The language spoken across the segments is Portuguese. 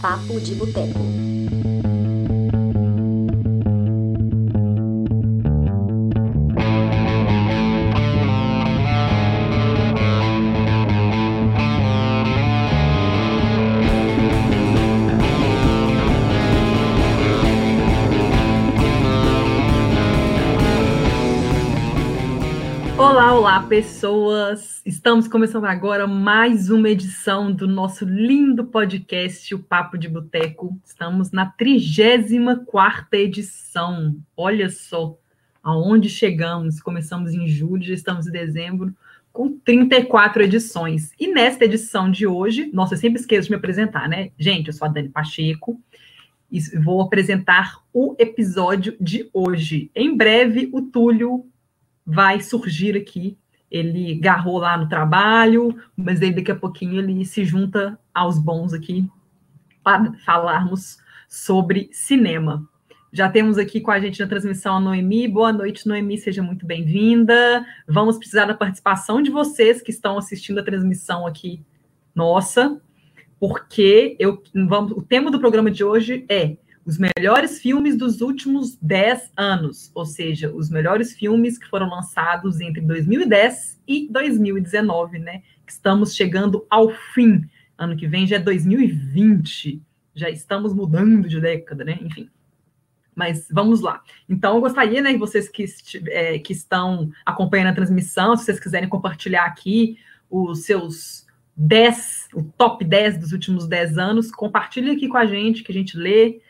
Papo de Boteco. Olá, olá, pessoas! Estamos começando agora mais uma edição do nosso lindo podcast, o Papo de Boteco. Estamos na 34 edição. Olha só aonde chegamos. Começamos em julho, já estamos em dezembro, com 34 edições. E nesta edição de hoje, nossa, eu sempre esqueço de me apresentar, né? Gente, eu sou a Dani Pacheco e vou apresentar o episódio de hoje. Em breve, o Túlio vai surgir aqui. Ele garrou lá no trabalho, mas aí daqui a pouquinho ele se junta aos bons aqui para falarmos sobre cinema. Já temos aqui com a gente na transmissão a Noemi. Boa noite, Noemi, seja muito bem-vinda. Vamos precisar da participação de vocês que estão assistindo a transmissão aqui nossa, porque eu vamos, o tema do programa de hoje é os melhores filmes dos últimos 10 anos, ou seja, os melhores filmes que foram lançados entre 2010 e 2019, né? Estamos chegando ao fim. Ano que vem já é 2020. Já estamos mudando de década, né? Enfim. Mas vamos lá. Então, eu gostaria, né, vocês que, é, que estão acompanhando a transmissão, se vocês quiserem compartilhar aqui os seus 10, o top 10 dos últimos 10 anos, compartilhe aqui com a gente, que a gente lê,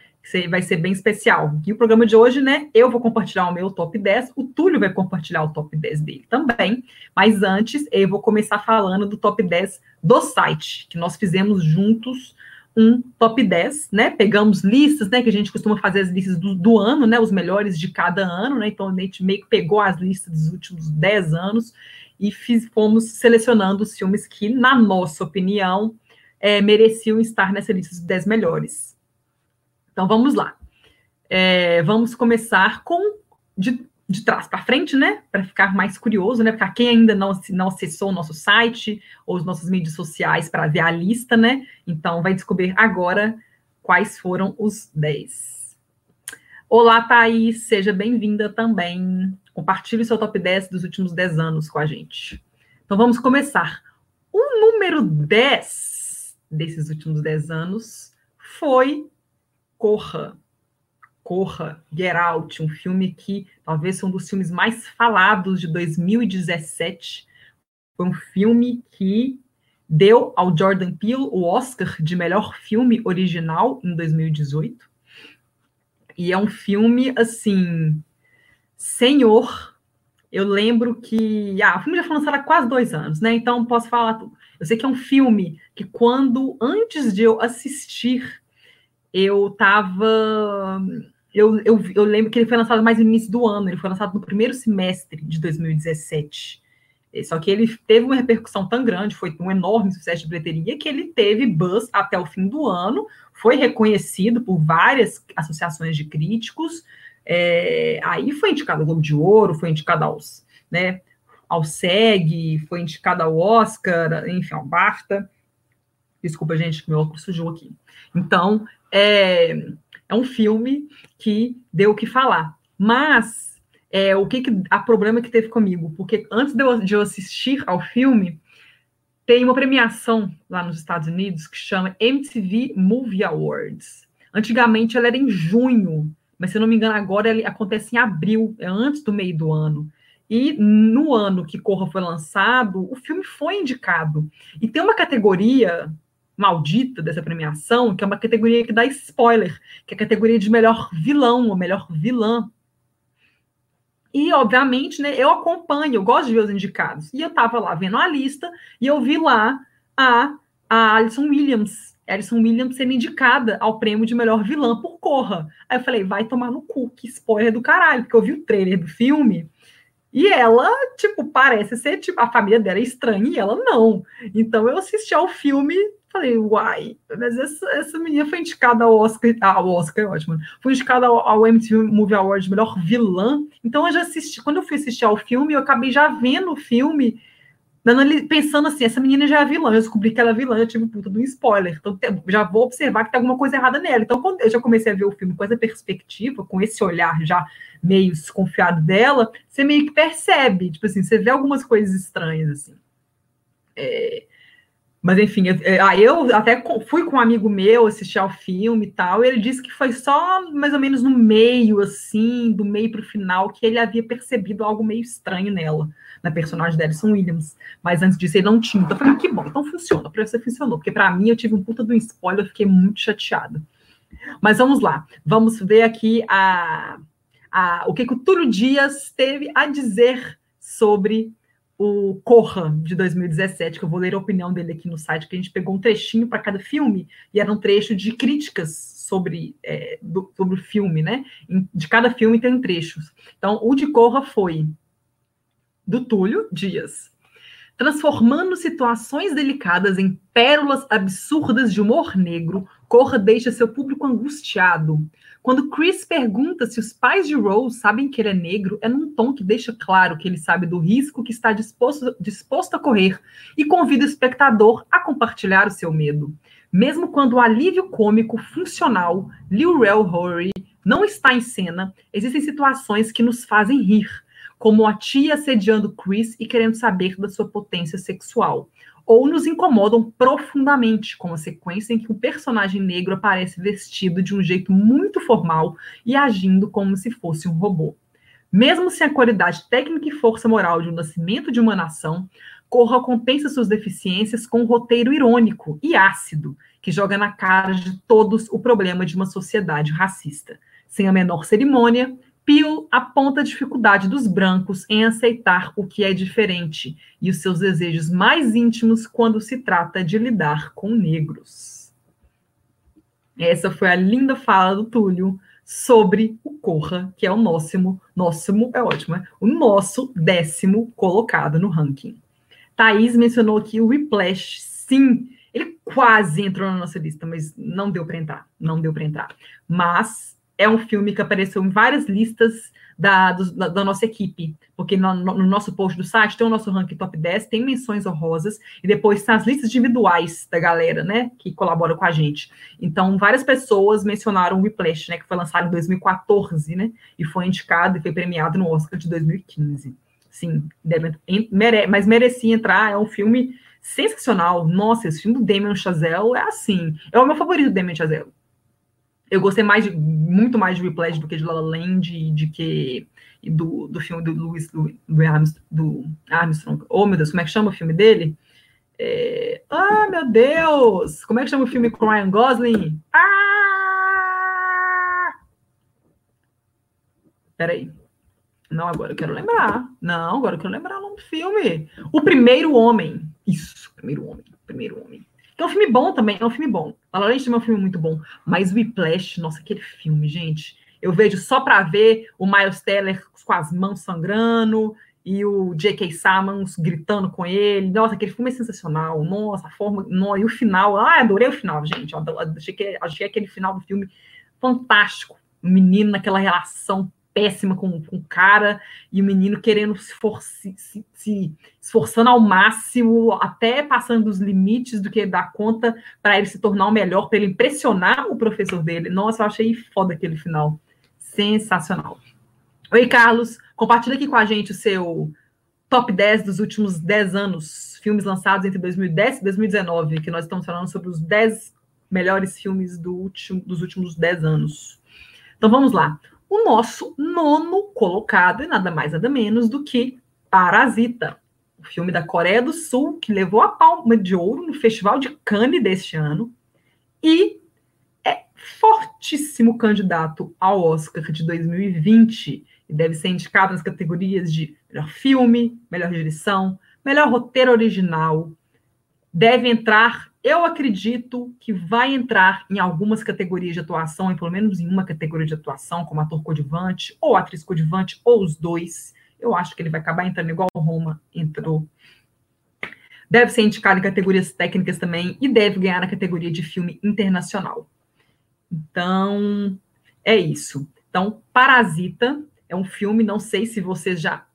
vai ser bem especial. E o programa de hoje, né? Eu vou compartilhar o meu top 10, o Túlio vai compartilhar o top 10 dele também. Mas antes, eu vou começar falando do top 10 do site, que nós fizemos juntos um top 10, né? Pegamos listas, né? Que a gente costuma fazer as listas do, do ano, né? Os melhores de cada ano, né? Então a gente meio que pegou as listas dos últimos 10 anos e fiz, fomos selecionando os filmes que, na nossa opinião, é, mereciam estar nessa lista dos 10 melhores. Então vamos lá. É, vamos começar com de, de trás para frente, né? Para ficar mais curioso, né? Para quem ainda não, não acessou o nosso site ou os nossos mídias sociais para ver a lista, né? Então vai descobrir agora quais foram os 10. Olá, Thaís, seja bem-vinda também. Compartilhe seu top 10 dos últimos 10 anos com a gente. Então vamos começar. O número 10 desses últimos 10 anos foi Corra. Corra, Get Out, um filme que talvez seja um dos filmes mais falados de 2017. Foi um filme que deu ao Jordan Peele o Oscar de melhor filme original em 2018. E é um filme, assim, senhor. Eu lembro que. Ah, o filme já foi lançado há quase dois anos, né? Então posso falar. Eu sei que é um filme que, quando, antes de eu assistir eu estava. Eu, eu, eu, lembro que ele foi lançado mais no início do ano, ele foi lançado no primeiro semestre de 2017. Só que ele teve uma repercussão tão grande, foi um enorme sucesso de bilheteria, que ele teve buzz até o fim do ano, foi reconhecido por várias associações de críticos, é, aí foi indicado ao Globo de Ouro, foi indicado aos, né, ao SEG, foi indicado ao Oscar, enfim, ao BAFTA. Desculpa, gente, que meu óculos sujou aqui. Então, é, é um filme que deu o que falar. Mas é, o que, que a problema que teve comigo? Porque antes de eu, de eu assistir ao filme, tem uma premiação lá nos Estados Unidos que chama MTV Movie Awards. Antigamente ela era em junho, mas se eu não me engano, agora ela acontece em abril, é antes do meio do ano. E no ano que Corra foi lançado, o filme foi indicado. E tem uma categoria maldita dessa premiação, que é uma categoria que dá spoiler, que é a categoria de melhor vilão ou melhor vilã. E, obviamente, né, eu acompanho, eu gosto de ver os indicados. E eu estava lá vendo a lista e eu vi lá a, a Alison Williams. Alison Williams sendo indicada ao prêmio de melhor vilã por Corra. Aí eu falei, vai tomar no cu, que spoiler do caralho, porque eu vi o trailer do filme e ela, tipo, parece ser, tipo, a família dela é estranha e ela não. Então eu assisti ao filme Falei, uai, mas essa, essa menina foi indicada ao Oscar, ah, ao Oscar é ótimo, foi indicada ao, ao MTV Movie Awards melhor vilã. Então eu já assisti, quando eu fui assistir ao filme, eu acabei já vendo o filme pensando assim, essa menina já é vilã, eu descobri que ela é vilã, eu tive puta de um spoiler, então já vou observar que tem alguma coisa errada nela. Então, quando eu já comecei a ver o filme com essa perspectiva, com esse olhar já meio desconfiado dela, você meio que percebe, tipo assim, você vê algumas coisas estranhas, assim. É, mas enfim, eu, é, ah, eu até fui com um amigo meu assistir ao filme e tal, e ele disse que foi só mais ou menos no meio, assim, do meio para o final, que ele havia percebido algo meio estranho nela, na personagem da Alison Williams. Mas antes disso ele não tinha. Então eu falei, ah, que bom, então funciona, para você funcionou, porque para mim eu tive um puta do spoiler, eu fiquei muito chateada. Mas vamos lá, vamos ver aqui a, a, o que, que o Túlio Dias teve a dizer sobre o Corra de 2017, que eu vou ler a opinião dele aqui no site, que a gente pegou um trechinho para cada filme, e era um trecho de críticas sobre, é, do, sobre o filme, né? De cada filme tem trechos. Então, o de Corra foi do Túlio Dias. Transformando situações delicadas em pérolas absurdas de humor negro, Corra deixa seu público angustiado. Quando Chris pergunta se os pais de Rose sabem que ele é negro, é num tom que deixa claro que ele sabe do risco que está disposto, disposto a correr e convida o espectador a compartilhar o seu medo. Mesmo quando o alívio cômico funcional, Lil Rel Howery, não está em cena, existem situações que nos fazem rir, como a tia assediando Chris e querendo saber da sua potência sexual ou nos incomodam profundamente, como a sequência em que um personagem negro aparece vestido de um jeito muito formal e agindo como se fosse um robô. Mesmo sem a qualidade técnica e força moral de um nascimento de uma nação, Corra compensa suas deficiências com um roteiro irônico e ácido, que joga na cara de todos o problema de uma sociedade racista. Sem a menor cerimônia, Peel aponta a dificuldade dos brancos em aceitar o que é diferente e os seus desejos mais íntimos quando se trata de lidar com negros. Essa foi a linda fala do Túlio sobre o Corra, que é o nosso, nosso é ótimo, é? o nosso décimo colocado no ranking. Thaís mencionou aqui o Whiplash, sim, ele quase entrou na nossa lista, mas não deu para entrar, não deu para entrar. Mas é um filme que apareceu em várias listas da, do, da, da, nossa equipe, porque no, no, nosso post do site tem o nosso ranking top 10, tem menções honrosas, e depois tem as listas individuais da galera, né, que colabora com a gente. Então, várias pessoas mencionaram o Whiplash, né, que foi lançado em 2014, né, e foi indicado e foi premiado no Oscar de 2015. Sim, deve, mere, mas merecia entrar, é um filme sensacional. Nossa, esse filme do Damien Chazelle é assim, é o meu favorito do Damien Chazelle eu gostei mais de, muito mais de Whiplash do que de La La Land e de que do, do filme do Louis do, do Armstrong. Oh, meu Deus, como é que chama o filme dele? É... Ah, meu Deus! Como é que chama o filme com Ryan Gosling? Ah! Peraí. Não, agora eu quero lembrar. Não, agora eu quero lembrar o nome do filme. O Primeiro Homem. Isso, Primeiro Homem. Primeiro Homem. É um filme bom também, é um filme bom. La La Land também é um filme muito bom. Mas o Whiplash, nossa, aquele filme, gente. Eu vejo só para ver o Miles Teller com as mãos sangrando e o J.K. Simmons gritando com ele. Nossa, aquele filme é sensacional. Nossa, a forma. E o final. Ah, adorei o final, gente. Achei, que, achei aquele final do filme fantástico. O menino naquela relação péssima com, o cara, e o menino querendo se, for, se, se, se, esforçando ao máximo, até passando dos limites do que ele dá conta, para ele se tornar o melhor, para ele impressionar o professor dele. Nossa, eu achei foda aquele final. Sensacional. Oi, Carlos, compartilha aqui com a gente o seu top 10 dos últimos 10 anos, filmes lançados entre 2010 e 2019, que nós estamos falando sobre os 10 melhores filmes do último, dos últimos 10 anos. Então vamos lá o nosso nono colocado é nada mais nada menos do que Parasita, o filme da Coreia do Sul que levou a palma de ouro no Festival de Cannes deste ano e é fortíssimo candidato ao Oscar de 2020 e deve ser indicado nas categorias de melhor filme, melhor direção, melhor roteiro original. Deve entrar eu acredito que vai entrar em algumas categorias de atuação, em pelo menos em uma categoria de atuação, como ator coadjuvante, ou atriz coadjuvante, ou os dois. Eu acho que ele vai acabar entrando igual o Roma entrou. Deve ser indicado em categorias técnicas também e deve ganhar na categoria de filme internacional. Então, é isso. Então, Parasita é um filme, não sei se vocês já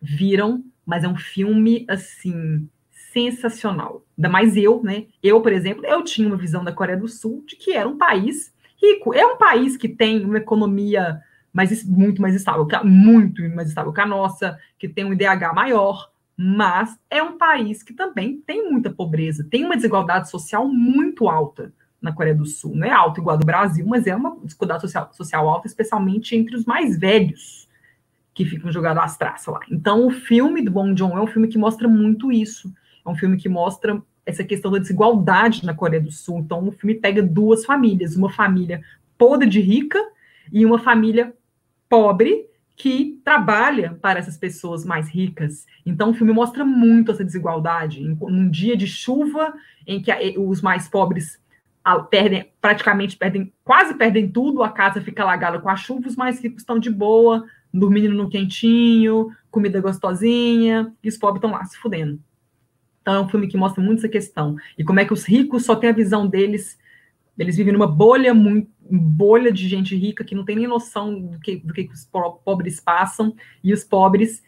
viram, mas é um filme, assim, sensacional. Ainda mais eu, né? Eu, por exemplo, eu tinha uma visão da Coreia do Sul de que era um país rico. É um país que tem uma economia mais, muito mais estável, muito mais estável que a nossa, que tem um IDH maior, mas é um país que também tem muita pobreza, tem uma desigualdade social muito alta na Coreia do Sul. Não é alta igual a do Brasil, mas é uma desigualdade social, social alta, especialmente entre os mais velhos que ficam jogados às traças lá. Então, o filme do Bong Joon é um filme que mostra muito isso. É um filme que mostra essa questão da desigualdade na Coreia do Sul. Então, o filme pega duas famílias, uma família podre de rica e uma família pobre que trabalha para essas pessoas mais ricas. Então, o filme mostra muito essa desigualdade. Em um dia de chuva, em que os mais pobres perdem, praticamente perdem, quase perdem tudo, a casa fica alagada com a chuva, os mais ricos estão de boa, dormindo no quentinho, comida gostosinha, e os pobres estão lá se fudendo. Então, é um filme que mostra muito essa questão. E como é que os ricos só têm a visão deles eles vivem numa bolha muito bolha de gente rica que não tem nem noção do que, do que os pobres passam, e os pobres,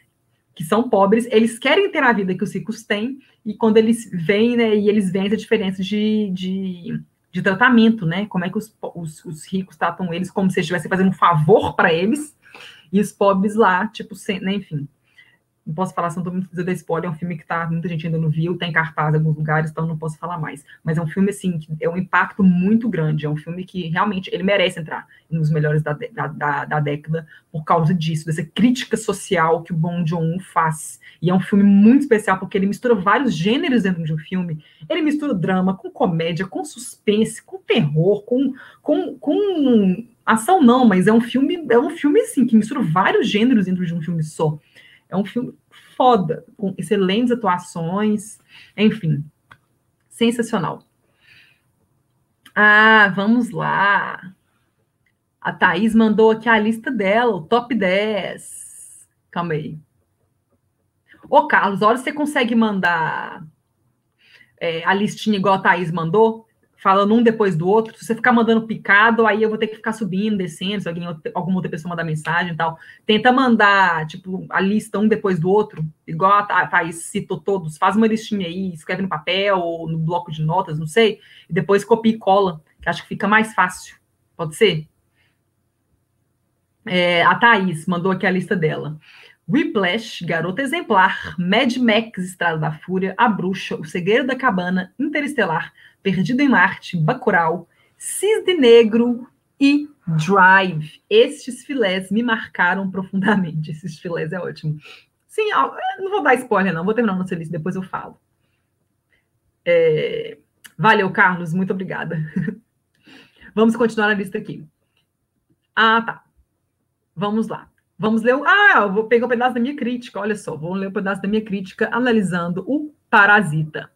que são pobres, eles querem ter a vida que os ricos têm, e quando eles vêm, né, e eles veem essa diferença de, de, de tratamento, né, como é que os, os, os, ricos tratam eles como se estivessem fazendo um favor para eles, e os pobres lá, tipo, sem, né, enfim, não posso falar, se não estou muito dizendo spoiler, é um filme que tá, muita gente ainda não viu, está em cartaz em alguns lugares, então não posso falar mais. Mas é um filme, assim, que é um impacto muito grande, é um filme que realmente, ele merece entrar nos melhores da, da, da, da década por causa disso, dessa crítica social que o Bong Joon-ho faz. E é um filme muito especial, porque ele mistura vários gêneros dentro de um filme. Ele mistura drama com comédia, com suspense, com terror, com, com, com ação não, mas é um filme, é um filme, assim, que mistura vários gêneros dentro de um filme só. É um filme foda, com excelentes atuações, enfim, sensacional. Ah, vamos lá. A Thaís mandou aqui a lista dela, o top 10. Calma aí. Ô, Carlos, olha se você consegue mandar é, a listinha igual a Thaís mandou falando um depois do outro, se você ficar mandando picado, aí eu vou ter que ficar subindo, descendo, se alguém, alguma outra pessoa mandar mensagem e tal. Tenta mandar, tipo, a lista um depois do outro, igual a Thaís citou todos, faz uma listinha aí, escreve no papel ou no bloco de notas, não sei, e depois copia e cola, que acho que fica mais fácil. Pode ser? É, a Thaís mandou aqui a lista dela. Whiplash, Garota Exemplar, Mad Max, Estrada da Fúria, A Bruxa, O Segredo da Cabana, Interestelar, Perdido em Marte, Bacurau, Cisne Negro e Drive. Estes filés me marcaram profundamente. Esses filés é ótimo. Sim, não vou dar spoiler, não. Vou terminar nossa lista, depois eu falo. É... Valeu, Carlos. Muito obrigada. Vamos continuar a lista aqui. Ah, tá. Vamos lá. Vamos ler. O... Ah, eu vou pegar um pedaço da minha crítica. Olha só, vou ler um pedaço da minha crítica analisando o Parasita.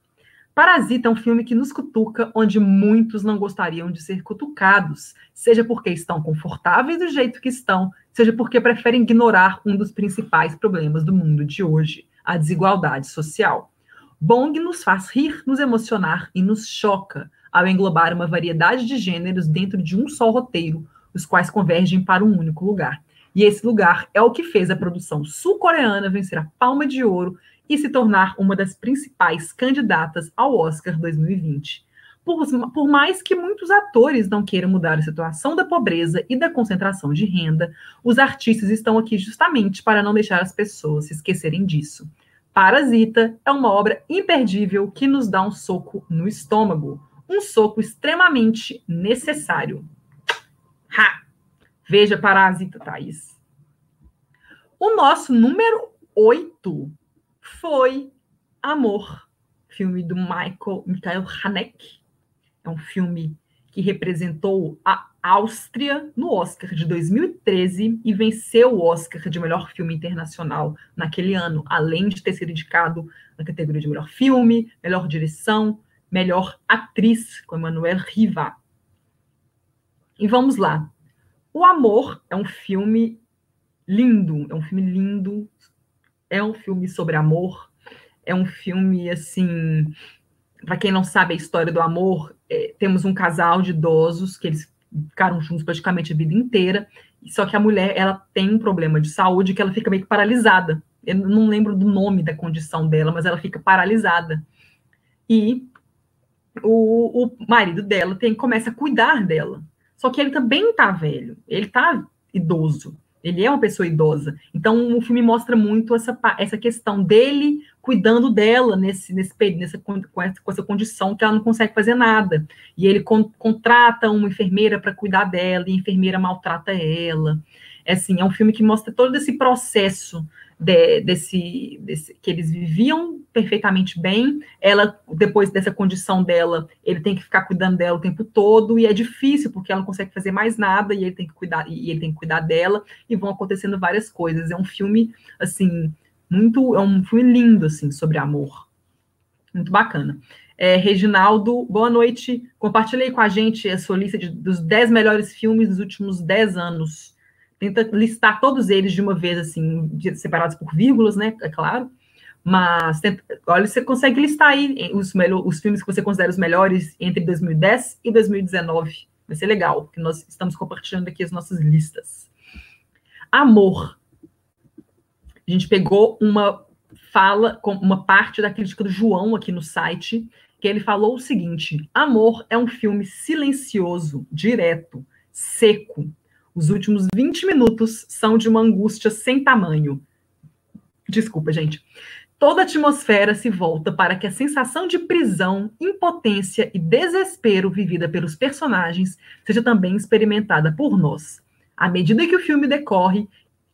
Parasita é um filme que nos cutuca onde muitos não gostariam de ser cutucados, seja porque estão confortáveis do jeito que estão, seja porque preferem ignorar um dos principais problemas do mundo de hoje, a desigualdade social. Bong nos faz rir, nos emocionar e nos choca, ao englobar uma variedade de gêneros dentro de um só roteiro, os quais convergem para um único lugar. E esse lugar é o que fez a produção sul-coreana vencer a Palma de Ouro e se tornar uma das principais candidatas ao Oscar 2020. Por, por, mais que muitos atores não queiram mudar a situação da pobreza e da concentração de renda, os artistas estão aqui justamente para não deixar as pessoas se esquecerem disso. Parasita é uma obra imperdível que nos dá um soco no estômago, um soco extremamente necessário. Ha! Veja Parasita, Thaís. O nosso número 8 foi Amor, filme do Michael Michael Haneke. É um filme que representou a Áustria no Oscar de 2013 e venceu o Oscar de melhor filme internacional naquele ano, além de ter sido indicado na categoria de melhor filme, melhor direção, melhor atriz, com Emmanuel Riva. E vamos lá. O Amor é um filme lindo, é um filme lindo, é um filme sobre amor, é um filme assim. Para quem não sabe a história do amor, é, temos um casal de idosos que eles ficaram juntos praticamente a vida inteira, só que a mulher ela tem um problema de saúde que ela fica meio que paralisada eu não lembro do nome da condição dela, mas ela fica paralisada. E o, o marido dela tem começa a cuidar dela. Só que ele também tá velho, ele tá idoso. Ele é uma pessoa idosa. Então, o filme mostra muito essa, essa questão dele cuidando dela nesse, nesse nessa, com, essa, com essa condição que ela não consegue fazer nada. E ele con, contrata uma enfermeira para cuidar dela, e a enfermeira maltrata ela. É, assim, é um filme que mostra todo esse processo de, desse, desse, que eles viviam perfeitamente bem. Ela, depois dessa condição dela, ele tem que ficar cuidando dela o tempo todo e é difícil porque ela não consegue fazer mais nada e ele tem que cuidar e ele tem que cuidar dela e vão acontecendo várias coisas. É um filme assim muito, é um filme lindo assim sobre amor, muito bacana. É, Reginaldo, boa noite. Compartilhe aí com a gente a sua lista de, dos 10 melhores filmes dos últimos 10 anos tenta listar todos eles de uma vez, assim, separados por vírgulas, né? É claro. Mas tenta, olha, você consegue listar aí os, os filmes que você considera os melhores entre 2010 e 2019. Vai ser legal, que nós estamos compartilhando aqui as nossas listas. Amor. A gente pegou uma fala, uma parte da crítica do João aqui no site, que ele falou o seguinte: Amor é um filme silencioso, direto, seco, os últimos 20 minutos são de uma angústia sem tamanho. Desculpa, gente. Toda a atmosfera se volta para que a sensação de prisão, impotência e desespero vivida pelos personagens seja também experimentada por nós. À medida que o filme decorre,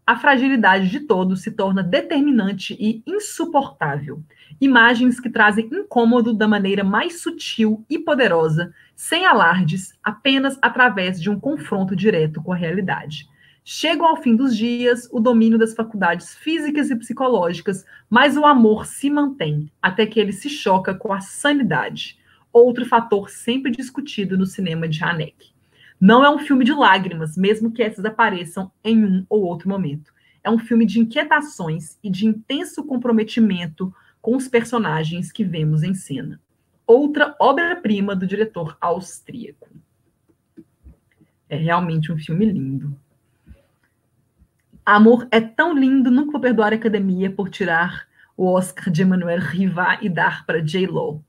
a fragilidade de todos se torna determinante e insuportável. Imagens que trazem incômodo da maneira mais sutil e poderosa, sem alardes, apenas através de um confronto direto com a realidade. Chegam ao fim dos dias o domínio das faculdades físicas e psicológicas, mas o amor se mantém até que ele se choca com a sanidade. Outro fator sempre discutido no cinema de Haneke. Não é um filme de lágrimas, mesmo que essas apareçam em um ou outro momento. É um filme de inquietações e de intenso comprometimento com os personagens que vemos em cena. Outra obra-prima do diretor austríaco. É realmente um filme lindo. Amor é tão lindo, nunca vou perdoar a academia por tirar o Oscar de Emmanuel Rivat e dar para J-Lo.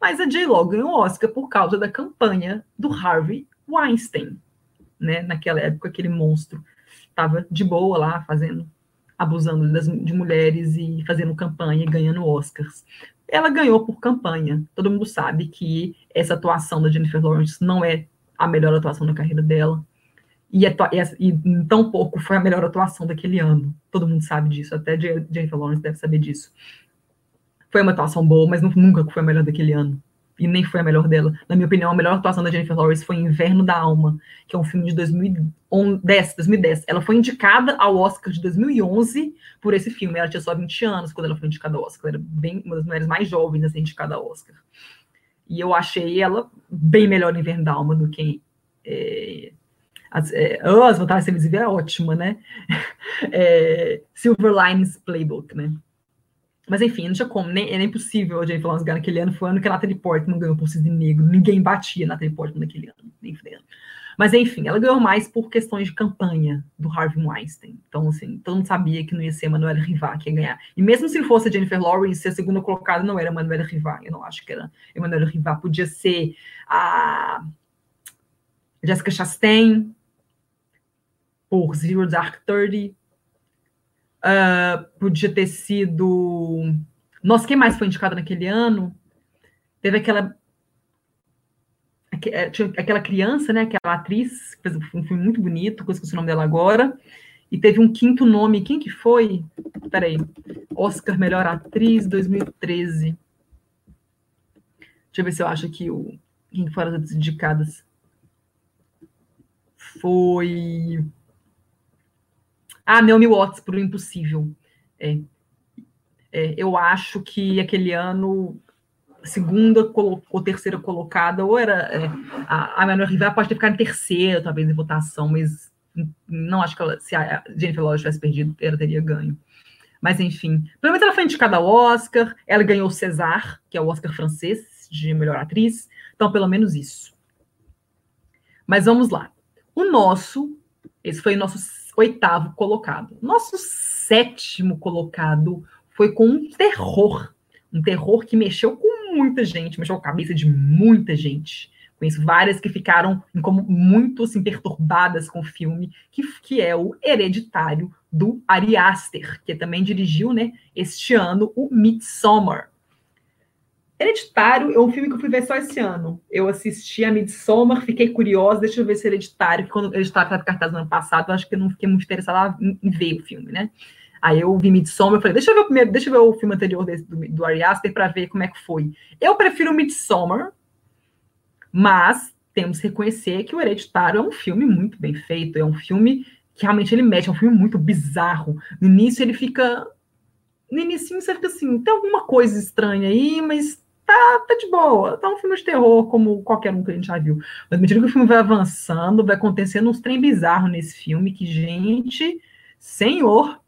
Mas a J-Lo ganhou o Oscar por causa da campanha do Harvey Weinstein, né? Naquela época, aquele monstro estava de boa lá, fazendo, abusando das, de mulheres e fazendo campanha e ganhando Oscars. Ela ganhou por campanha. Todo mundo sabe que essa atuação da Jennifer Lawrence não é a melhor atuação da carreira dela. E, e, e tão pouco foi a melhor atuação daquele ano. Todo mundo sabe disso, até Jennifer Lawrence deve saber disso. Foi uma atuação boa, mas nunca foi a melhor daquele ano e nem foi a melhor dela. Na minha opinião, a melhor atuação da Jennifer Lawrence foi Inverno da Alma, que é um filme de 2010, 2010. Ela foi indicada ao Oscar de 2011 por esse filme. Ela tinha só 20 anos quando ela foi indicada ao Oscar. Ela era bem, uma das mulheres mais jovens a ser indicada ao Oscar. E eu achei ela bem melhor em Inverno da Alma do que... É, as, é, as vantagens televisivas é ótima, né? É, Silver Linings Playbook, né? Mas enfim, não tinha como, nem, é nem possível a Jennifer Lawrence ganhar naquele ano. Foi o ano que a Natalie Portman ganhou por Cisne Negro. Ninguém batia a Natalie Portman naquele ano, nem fudendo. Mas enfim, ela ganhou mais por questões de campanha do Harvey Weinstein. Então, assim, todo mundo sabia que não ia ser Manuela Rivat que ia ganhar. E mesmo se fosse a Jennifer Lawrence, a segunda colocada não era Manuela Rivat. Eu não acho que era Manuela Rivat. Podia ser a Jessica Chastain por Zero Dark Thirty. Uh, podia ter sido. Nossa, quem mais foi indicado naquele ano? Teve aquela. É, aquela criança, né? Aquela atriz, que fez um filme muito bonito, que eu esqueci o nome dela agora. E teve um quinto nome. Quem que foi? Peraí. Oscar Melhor Atriz 2013. Deixa eu ver se eu acho aqui o. Quem foram as indicadas? Foi. Ah, Naomi Watts por O Impossível. É, é, eu acho que aquele ano, segunda ou terceira colocada, ou era. É, a, a Manuel pode ter ficado em terceira, talvez, em votação, mas não acho que ela, se a Jennifer Lawrence tivesse perdido, ela teria ganho. Mas, enfim, pelo menos ela foi indicada ao Oscar, ela ganhou o César, que é o Oscar francês de melhor atriz, então, pelo menos isso. Mas vamos lá. O nosso, esse foi o nosso oitavo colocado. Nosso sétimo colocado foi com um terror. Um terror que mexeu com muita gente, mexeu com a cabeça de muita gente. Conheço várias que ficaram como muito assim, perturbadas com o filme, que, que é o Hereditário do Ari Aster, que também dirigiu, né, este ano, o Midsommar. Hereditário é um filme que eu fui ver só esse ano. Eu assisti a Midsommar, fiquei curiosa, deixa eu ver se Hereditário, que quando Hereditário estava cartaz no ano passado, eu acho que eu não fiquei muito interessada em, ver o filme, né? Aí eu vi Midsommar, falei, deixa eu ver o primeiro, deixa eu ver o filme anterior desse, do, do Ari Aster para ver como é que foi. Eu prefiro Midsommar, mas temos que reconhecer que o Hereditário é um filme muito bem feito, é um filme que realmente ele mexe, é um filme muito bizarro. No início ele fica. No início você fica assim, tem alguma coisa estranha aí, mas tá, tá de boa. Tá um filme de terror, como qualquer um que a gente já viu. Mas à medida que o filme vai avançando, vai acontecendo uns trem bizarros nesse filme que, gente, senhor,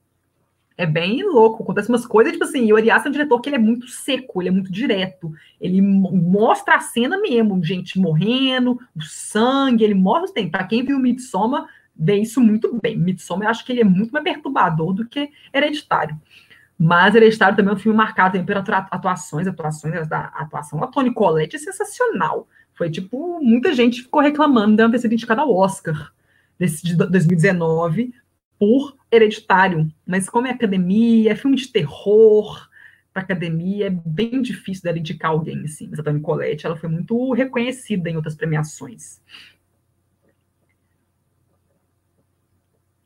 é bem louco. Acontece umas coisas, tipo assim, e o Arias é um diretor que ele é muito seco, ele é muito direto. Ele mostra a cena mesmo, gente morrendo, o sangue, ele mostra tem. Para quem viu Midsommar, vê isso muito bem. Midsommar, eu acho que ele é muito mais perturbador do que Hereditário. Mas Hereditário também é um filme marcado pelas atuações, atuações da atuação da Toni Collette é sensacional. Foi tipo, muita gente ficou reclamando dela ter sido indicada ao Oscar desse de 2019 por Hereditário. Mas como é academia, é filme de terror para academia, é bem difícil dela indicar alguém assim. Mas a Toni Collette, ela foi muito reconhecida em outras premiações.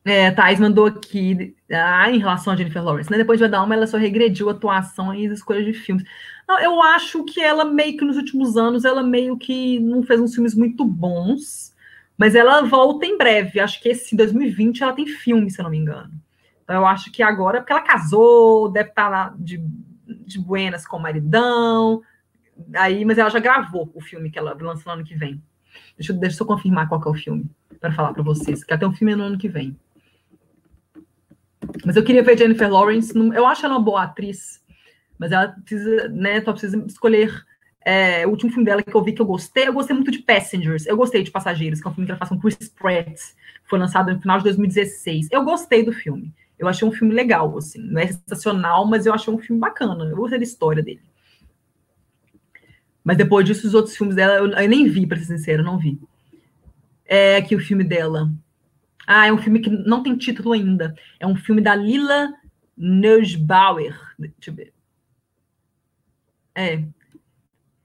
É, Thais mandou aqui, ah, em relação a Jennifer Lawrence, né? Depois de uma, ela só regrediu a atuação e as escolhas de filmes. Não, eu acho que ela meio que nos últimos anos, ela meio que não fez uns filmes muito bons, mas ela volta em breve. Acho que esse 2020 ela tem filme, se eu não me engano. Então eu acho que agora, porque ela casou, deve estar lá de, de buenas com o maridão, aí, mas ela já gravou o filme que ela lança no ano que vem. Deixa, deixa eu confirmar qual é o filme, para falar para vocês, que tem um filme no ano que vem. Mas eu queria ver Jennifer Lawrence. Eu acho ela uma boa atriz, mas ela precisa, né? Só precisa escolher. É, o último filme dela que eu vi que eu gostei, eu gostei muito de Passengers. Eu gostei de Passageiros, que é um filme que ela faz com Chris Pratt. Foi lançado no final de 2016. Eu gostei do filme. Eu achei um filme legal, assim. Não é sensacional, mas eu achei um filme bacana. Eu gostei da história dele. Mas depois disso, os outros filmes dela, eu, eu nem vi, para ser sincero, não vi. É que o filme dela. Ah, é um filme que não tem título ainda. É um filme da Lila Neusbauer. Deixa eu ver. É.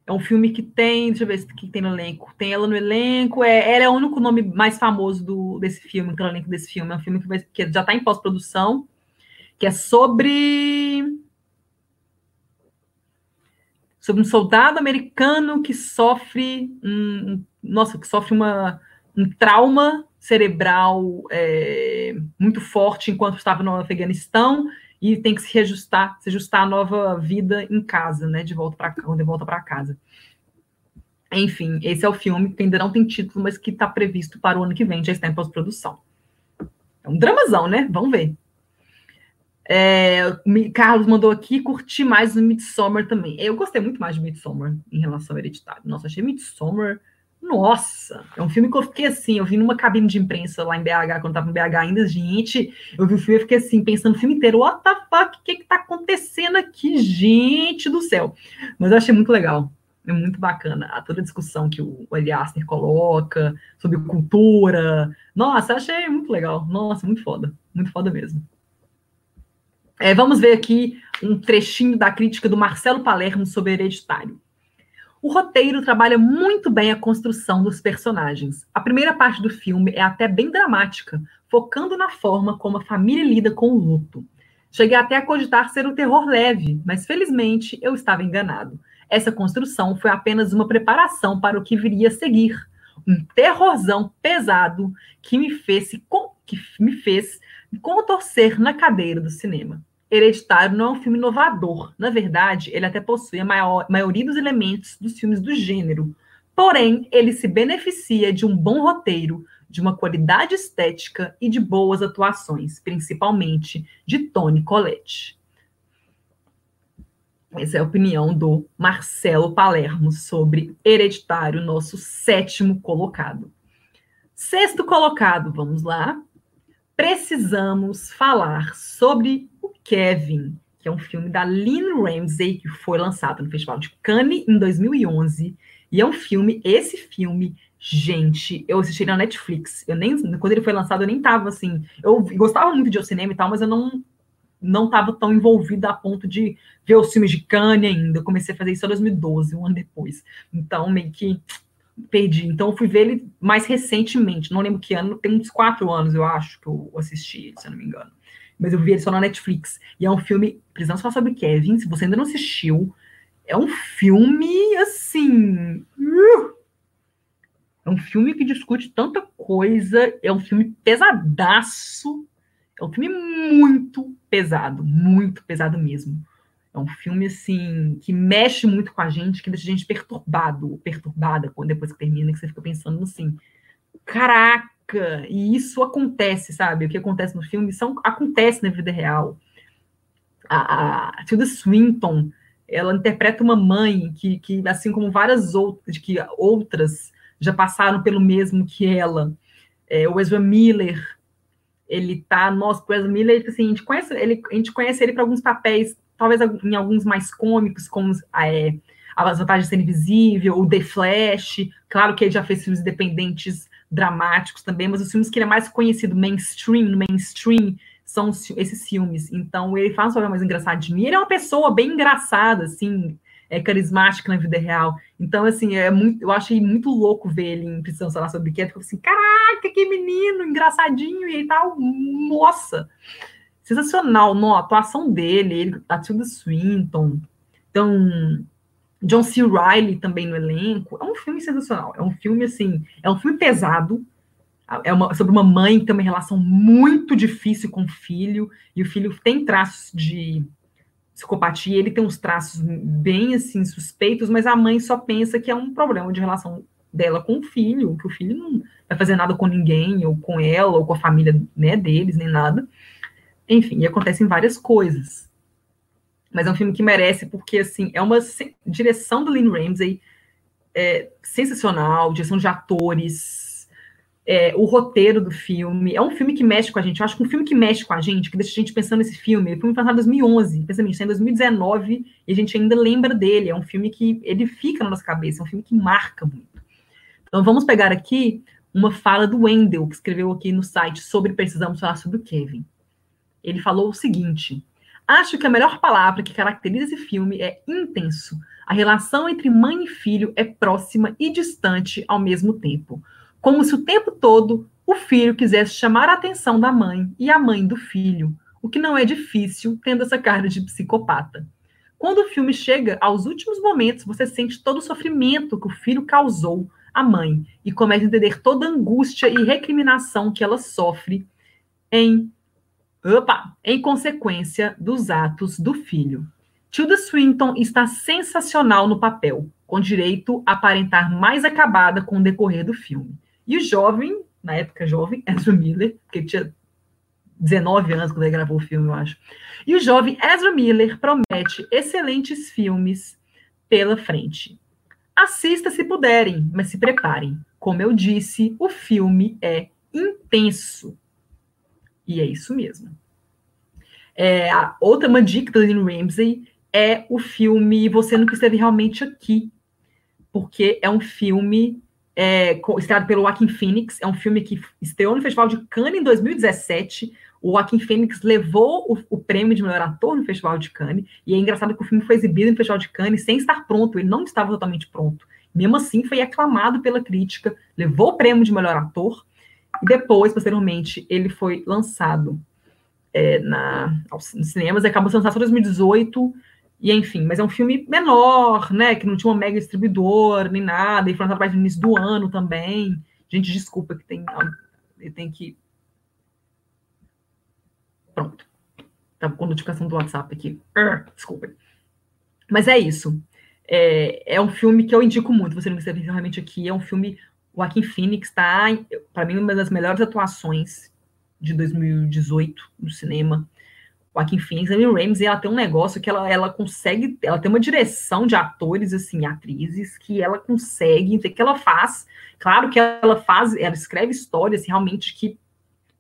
É um filme que tem. Deixa eu ver o que tem no elenco. Tem ela no elenco. É, ela é o único nome mais famoso do, desse filme, no elenco desse filme. É um filme que, vai, que já está em pós-produção, que é sobre. Sobre um soldado americano que sofre um, nossa, que sofre uma, um trauma cerebral é, muito forte enquanto estava no Afeganistão e tem que se reajustar, se ajustar à nova vida em casa, né? De volta para quando volta para casa. Enfim, esse é o filme que ainda não tem título, mas que está previsto para o ano que vem, já está em pós-produção. É um dramazão, né? Vamos ver. É, Carlos mandou aqui curtir mais o Midsommar também. Eu gostei muito mais de Midsommar em relação ao Hereditário. Nossa, achei Midsommar nossa, é um filme que eu fiquei assim, eu vi numa cabine de imprensa lá em BH, quando tava em BH ainda, gente, eu vi o filme e fiquei assim, pensando o filme inteiro, what the fuck, o que que tá acontecendo aqui, gente do céu. Mas eu achei muito legal, é muito bacana, a toda a discussão que o Eliasner coloca sobre cultura, nossa, achei muito legal, nossa, muito foda, muito foda mesmo. É, vamos ver aqui um trechinho da crítica do Marcelo Palermo sobre Hereditário. O roteiro trabalha muito bem a construção dos personagens. A primeira parte do filme é até bem dramática, focando na forma como a família lida com o luto. Cheguei até a cogitar ser um terror leve, mas felizmente eu estava enganado. Essa construção foi apenas uma preparação para o que viria a seguir. Um terrorzão pesado que me fez, que me fez contorcer na cadeira do cinema. Hereditário não é um filme inovador. Na verdade, ele até possui a maior, maioria dos elementos dos filmes do gênero. Porém, ele se beneficia de um bom roteiro, de uma qualidade estética e de boas atuações, principalmente de Tony Collette. Essa é a opinião do Marcelo Palermo sobre Hereditário, nosso sétimo colocado. Sexto colocado, vamos lá. Precisamos falar sobre o Kevin, que é um filme da Lynn Ramsey, que foi lançado no Festival de Cannes em 2011. E é um filme, esse filme, gente, eu assisti na Netflix. Eu nem, quando ele foi lançado, eu nem tava assim. Eu gostava muito de ir cinema e tal, mas eu não não estava tão envolvida a ponto de ver os filmes de Cannes ainda. Eu comecei a fazer isso em 2012, um ano depois. Então, meio que perdi. Então, fui ver ele mais recentemente. Não lembro que ano, tem uns quatro anos, eu acho, que eu assisti, se eu não me engano mas eu vi ele só na Netflix. E é um filme, precisamos falar sobre Kevin, se você ainda não assistiu, é um filme, assim... Uh, é um filme que discute tanta coisa, é um filme pesadaço, é um filme muito pesado, muito pesado mesmo. É um filme, assim, que mexe muito com a gente, que deixa a gente perturbado, perturbada, depois que termina, que você fica pensando assim, caraca, e isso acontece, sabe? O que acontece no filme são, acontece na vida real. A, a Tilda Swinton, ela interpreta uma mãe que, que assim como várias outras, que outras já passaram pelo mesmo que ela. É, o Ezra Miller, ele tá, nossa, o Ezra Miller, assim, a gente conhece ele, a gente conhece ele para alguns papéis, talvez em alguns mais cômicos, como é, As Vantagens de Ser Invisível, o The Flash, claro que ele já fez filmes independentes dramáticos também, mas os filmes que ele é mais conhecido, mainstream, no mainstream, são esses filmes. Então, ele faz um papel mais engraçadinho. E ele é uma pessoa bem engraçada, assim, é carismática na vida real. Então, assim, é muito, eu achei muito louco ver ele em Precisamos Falar sobre Cat, porque eu assim, caraca, que menino, engraçadinho e tal. Nossa! Sensacional, não, a atuação dele, ele, Tilda Swinton. Então, John C. Riley também no elenco. É um filme sensacional. É um filme, assim, é um filme pesado. É uma, sobre uma mãe que tem uma relação muito difícil com o filho, e o filho tem traços de psicopatia, ele tem uns traços bem, assim, suspeitos, mas a mãe só pensa que é um problema de relação dela com o filho, que o filho não vai fazer nada com ninguém, ou com ela, ou com a família né, deles, nem nada. Enfim, e acontecem várias coisas. Mas é um filme que merece, porque, assim, é uma direção do Lynn Ramsey é, sensacional, direção de atores, é, o roteiro do filme, é um filme que mexe com a gente, eu acho que um filme que mexe com a gente, que deixa a gente pensando nesse filme, o filme foi lançado em 2011, pensa em 2019, e a gente ainda lembra dele, é um filme que ele fica na nossa cabeça, é um filme que marca muito. Então vamos pegar aqui uma fala do Wendell, que escreveu aqui no site sobre Precisamos Falar sobre o Kevin. Ele falou o seguinte, Acho que a melhor palavra que caracteriza esse filme é intenso. A relação entre mãe e filho é próxima e distante ao mesmo tempo. Como se o tempo todo o filho quisesse chamar a atenção da mãe e a mãe do filho, o que não é difícil tendo essa cara de psicopata. Quando o filme chega aos últimos momentos, você sente todo o sofrimento que o filho causou à mãe e começa a entender toda a angústia e recriminação que ela sofre em Opa! Em consequência dos atos do filho. Tilda Swinton está sensacional no papel, com direito a aparentar mais acabada com o decorrer do filme. E o jovem, na época jovem, Ezra Miller, que tinha 19 anos quando ele gravou o filme, eu acho. E o jovem Ezra Miller promete excelentes filmes pela frente. Assista se puderem, mas se preparem. Como eu disse, o filme é intenso. E é isso mesmo. É, a outra uma dica da Lynn Ramsey é o filme Você Nunca Esteve Realmente Aqui, porque é um filme é, estrelado pelo Joaquin Phoenix, é um filme que estreou no Festival de Cannes em 2017, o Joaquin Phoenix levou o, o, prêmio de melhor ator no Festival de Cannes, e é engraçado que o filme foi exibido no Festival de Cannes sem estar pronto, ele não estava totalmente pronto. Mesmo assim, foi aclamado pela crítica, levou o prêmio de melhor ator, e depois, posteriormente, ele foi lançado é, na, nos cinemas, acabou sendo lançado em 2018, e enfim, mas é um filme menor, né, que não tinha uma mega distribuidor, nem nada, e foi lançado mais no início do ano também. Gente, desculpa que tem, tem que... Pronto. Tava com notificação do WhatsApp aqui. Desculpa. Mas é isso. É, é um filme que eu indico muito, você não esteve realmente aqui, é um filme o Joaquim Phoenix está, para mim, uma das melhores atuações de 2018 no cinema. O Joaquim Phoenix, a Amy Ramsey, ela tem um negócio que ela, ela consegue, ela tem uma direção de atores, assim, atrizes, que ela consegue, que ela faz, claro que ela faz, ela escreve histórias realmente que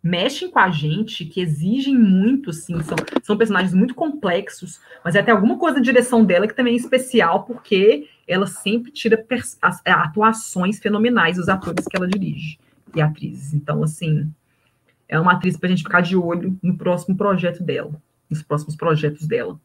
mexem com a gente, que exigem muito, sim, são, são personagens muito complexos, mas é até alguma coisa da direção dela que também é especial, porque ela sempre tira as, atuações fenomenais dos atores que ela dirige e atrizes. Então, assim, é uma atriz para a gente ficar de olho no próximo projeto dela, nos próximos projetos dela.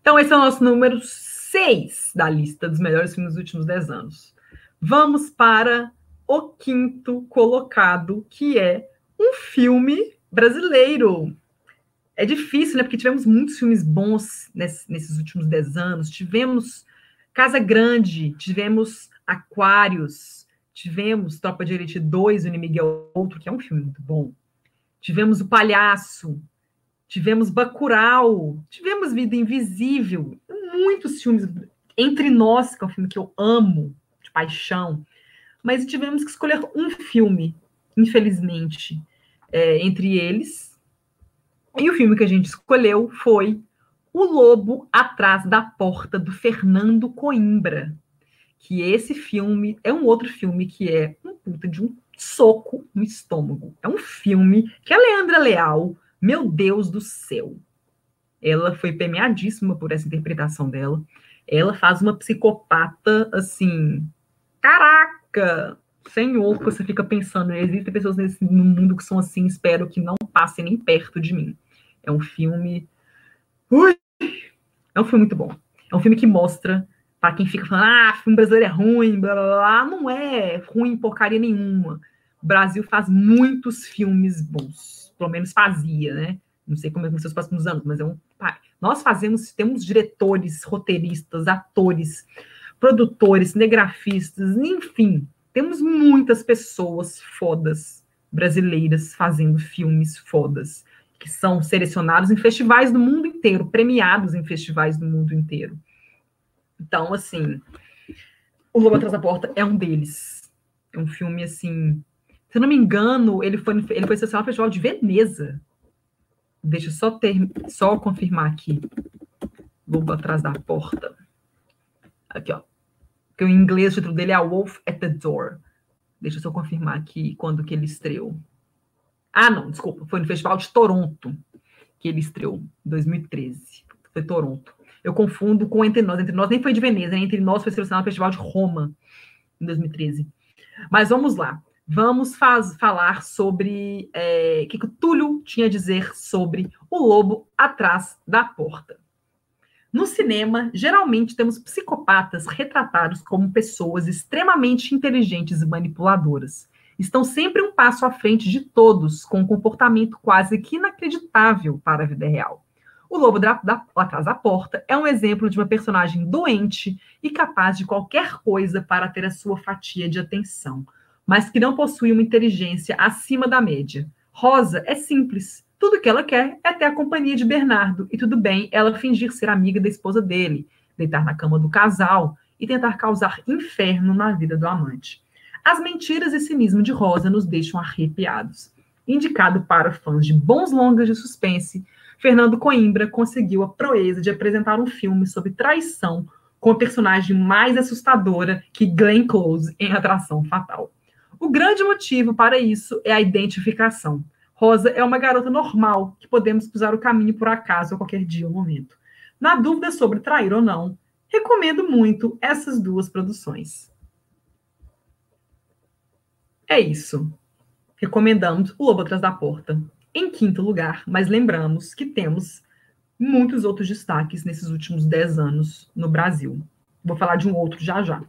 Então, esse é o nosso número 6 da lista dos melhores filmes dos últimos 10 anos. Vamos para o quinto colocado, que é um filme brasileiro. É difícil, né? Porque tivemos muitos filmes bons nesse, nesses últimos 10 anos. Tivemos Casa Grande, tivemos Aquários, tivemos Tropa de Elite 2, O Inimigo é Outro, que é um filme muito bom. Tivemos O Palhaço, tivemos Bacurau, tivemos Vida Invisível, muitos filmes. Entre Nós, que é um filme que eu amo, de paixão. Mas tivemos que escolher um filme, infelizmente, é, entre eles. E o filme que a gente escolheu foi O Lobo Atrás da Porta, do Fernando Coimbra. Que esse filme é um outro filme que é um puta de um soco no estômago. É um filme que a Leandra Leal, meu Deus do céu, ela foi premiadíssima por essa interpretação dela. Ela faz uma psicopata assim, caraca, Senhor, você fica pensando, existem pessoas nesse, no mundo que são assim, espero que não passem nem perto de mim. É um filme. Ui! É um filme muito bom. É um filme que mostra, para quem fica falando, ah, filme brasileiro é ruim, blá blá blá, não é ruim porcaria nenhuma. O Brasil faz muitos filmes bons, pelo menos fazia, né? Não sei como é que nos próximos anos, mas é um. Nós fazemos, temos diretores, roteiristas, atores, produtores, cinegrafistas, enfim, temos muitas pessoas fodas brasileiras fazendo filmes fodas, que são selecionados em festivais do mundo inteiro, premiados em festivais do mundo inteiro. Então, assim, O Lobo Atrás da Porta é um deles. É um filme, assim. Se eu não me engano, ele foi, ele foi selecionado no Festival de Veneza. Deixa eu só, ter, só confirmar aqui. Lobo Atrás da Porta. Aqui, ó que o inglês o título dele é A Wolf at the Door. Deixa eu só confirmar aqui quando que ele estreou. Ah, não, desculpa, foi no Festival de Toronto que ele estreou, 2013. Foi Toronto. Eu confundo com Entre Nós. Entre Nós nem foi de Veneza, né? Entre Nós foi selecionado no Festival de Roma, em 2013. Mas vamos lá. Vamos faz, falar sobre é, o que, que o Túlio tinha a dizer sobre o lobo atrás da porta. No cinema, geralmente temos psicopatas retratados como pessoas extremamente inteligentes e manipuladoras. Estão sempre um passo à frente de todos, com um comportamento quase que inacreditável para a vida real. O Lobo da, da, Atrás da Porta é um exemplo de uma personagem doente e capaz de qualquer coisa para ter a sua fatia de atenção, mas que não possui uma inteligência acima da média. Rosa é simples, tudo que ela quer é ter a companhia de Bernardo, e tudo bem ela fingir ser amiga da esposa dele, deitar na cama do casal e tentar causar inferno na vida do amante. As mentiras e cinismo de Rosa nos deixam arrepiados. Indicado para fãs de bons longas de suspense, Fernando Coimbra conseguiu a proeza de apresentar um filme sobre traição com a personagem mais assustadora que Glenn Close em Atração Fatal. O grande motivo para isso é a identificação. Rosa é uma garota normal que podemos cruzar o caminho por acaso a qualquer dia ou momento. Na dúvida sobre trair ou não, recomendo muito essas duas produções. É isso. Recomendamos O Lobo Atrás da Porta. Em quinto lugar, mas lembramos que temos muitos outros destaques nesses últimos dez anos no Brasil. Vou falar de um outro já já.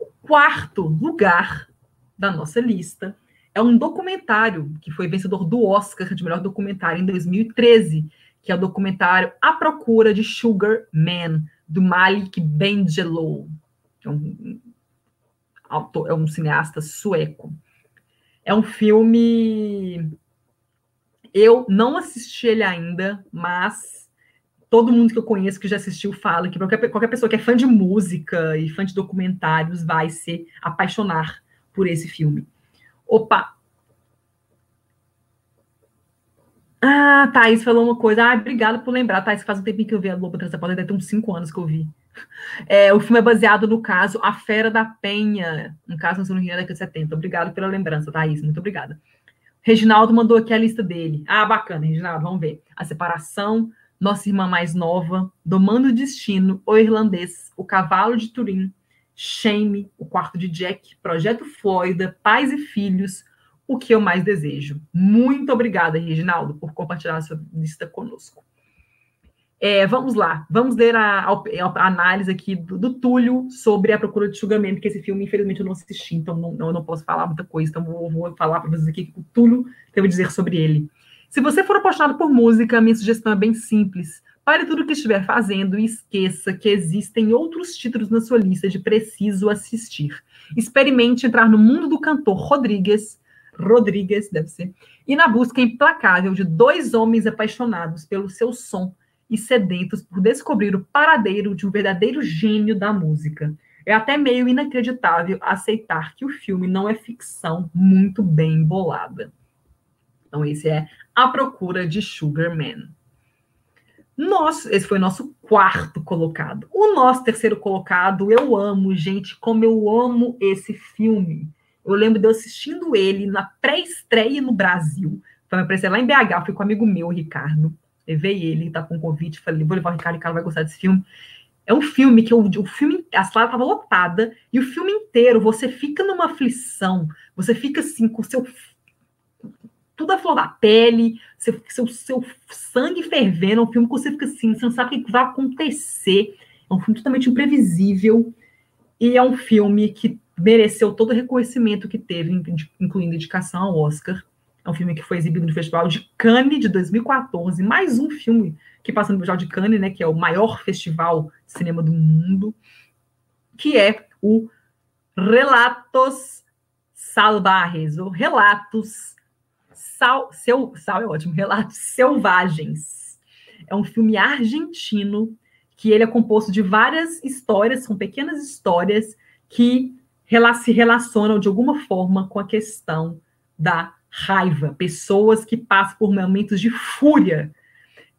O quarto lugar da nossa lista é um documentário que foi vencedor do Oscar de melhor documentário em 2013, que é o documentário A Procura de Sugar Man, do Malik Bendjelloul, é um, autor, é um cineasta sueco. É um filme. Eu não assisti ele ainda, mas todo mundo que eu conheço que já assistiu fala que qualquer, qualquer pessoa que é fã de música e fã de documentários vai se apaixonar por esse filme. Opa! Ah, Thaís falou uma coisa. Ah, obrigada por lembrar, Thaís. Faz um tempinho que eu vi a Loba Transapada, deve ter uns cinco anos que eu vi. É, o filme é baseado no caso A Fera da Penha, um caso no Rio da década de 70. Obrigado pela lembrança, Thaís. Muito obrigada. Reginaldo mandou aqui a lista dele. Ah, bacana, Reginaldo, vamos ver. A Separação, Nossa Irmã Mais Nova, Domando o Destino, O Irlandês, O Cavalo de Turim, Shame, O Quarto de Jack, Projeto Flórida, Pais e Filhos, O Que Eu Mais Desejo. Muito obrigada, Reginaldo, por compartilhar sua lista conosco. É, vamos lá, vamos ler a, a, a análise aqui do, do, Túlio sobre a procura de julgamento, que esse filme, infelizmente, eu não assisti, então não, não, não posso falar muita coisa, então vou, vou falar para vocês aqui o que o Túlio teve a dizer sobre ele. Se você for apaixonado por música, minha sugestão é bem simples. Pare tudo o que estiver fazendo e esqueça que existem outros títulos na sua lista de preciso assistir. Experimente entrar no mundo do cantor Rodrigues, Rodrigues deve ser, e na busca implacável de dois homens apaixonados pelo seu som e sedentos por descobrir o paradeiro de um verdadeiro gênio da música. É até meio inacreditável aceitar que o filme não é ficção muito bem bolada. Então, esse é A Procura de Sugar Man. Nosso, esse foi o nosso quarto colocado. O nosso terceiro colocado, eu amo, gente, como eu amo esse filme. Eu lembro de eu assistindo ele na pré-estreia no Brasil. Foi aparecer lá em BH, fui com um amigo meu, Ricardo levei ele, tá com um convite, falei, vou levar o Ricardo, o Ricardo vai gostar desse filme. É um filme que o, o filme, a sala estava lotada, e o filme inteiro você fica numa aflição, você fica assim, com seu. Tudo a flor da pele, seu, seu, seu sangue fervendo, é um filme que você fica assim, você não sabe o que vai acontecer. É um filme totalmente imprevisível, e é um filme que mereceu todo o reconhecimento que teve, incluindo indicação ao Oscar. É um filme que foi exibido no Festival de Cannes de 2014. Mais um filme que passa no Festival de Cannes, né, que é o maior festival de cinema do mundo, que é o Relatos Salvajes, ou Relatos Sal, seu, sal é ótimo, Relatos Selvagens. É um filme argentino que ele é composto de várias histórias, são pequenas histórias que se relacionam de alguma forma com a questão da raiva, pessoas que passam por momentos de fúria.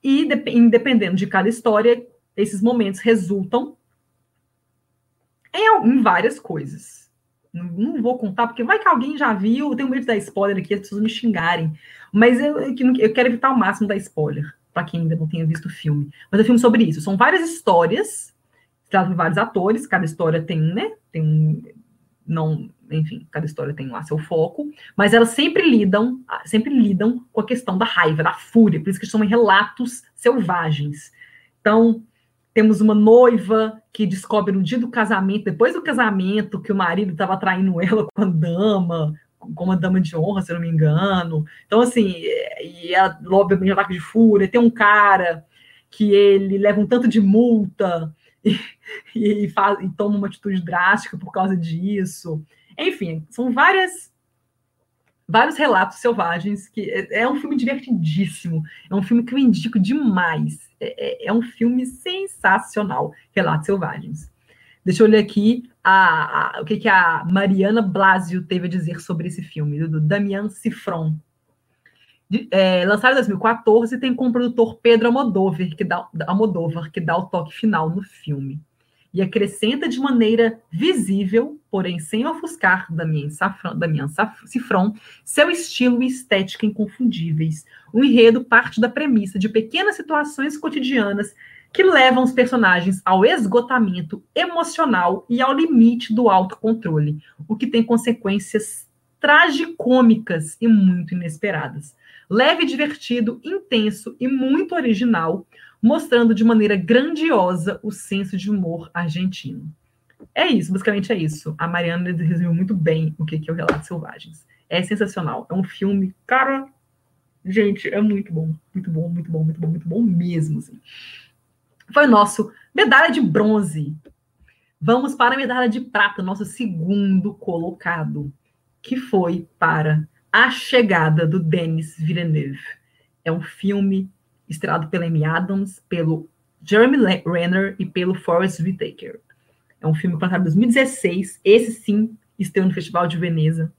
E, independendo de cada história, esses momentos resultam em, em várias coisas. Não, não, vou contar, porque vai que alguém já viu, eu tenho medo dar spoiler aqui, as pessoas me xingarem. Mas eu, eu quero evitar o máximo da spoiler, para quem ainda não tenha visto o filme. Mas é um filme sobre isso. São várias histórias, por vários atores, cada história tem, né? Tem. Não, enfim, cada história tem lá seu foco, mas elas sempre lidam, sempre lidam com a questão da raiva, da fúria, por isso que chamam relatos selvagens. Então, temos uma noiva que descobre no dia do casamento, depois do casamento, que o marido estava traindo ela com a dama, com uma dama de honra, se não me engano. Então, assim, e ela, obviamente, ataque de fúria. Tem um cara que ele leva um tanto de multa e, e, faz, e toma uma atitude drástica por causa disso. Enfim, são várias vários relatos selvagens que é, é, um filme divertidíssimo, é um filme que eu indico demais, é, é, é um filme sensacional, Relatos Selvagens. Deixa eu ler aqui a, a, o que, que a Mariana Blasio teve a dizer sobre esse filme, do, do Damian Cifron. É, lançado em 2014, tem como produtor Pedro Almodóvar que, dá, Almodóvar, que dá o toque final no filme e acrescenta de maneira visível, porém sem ofuscar Damien, Safran, Damien Cifron, seu estilo e estética inconfundíveis. O enredo parte da premissa de pequenas situações cotidianas que levam os personagens ao esgotamento emocional e ao limite do autocontrole, o que tem consequências tragicômicas e muito inesperadas. Leve, divertido, intenso e muito original, mostrando de maneira grandiosa o senso de humor argentino. É isso, basicamente é isso. A Mariana resumiu muito bem o que é o Relatos Selvagens. É sensacional. É um filme, cara, gente, é muito bom, muito bom, muito bom, muito bom, muito bom mesmo. Assim. Foi nosso medalha de bronze. Vamos para a medalha de prata, nosso segundo colocado, que foi para A Chegada do Denis Villeneuve. É um filme estrelado pela Amy Adams, pelo Jeremy Renner e pelo Forrest Whitaker. É um filme plantado em 2016, esse sim esteve no Festival de Veneza.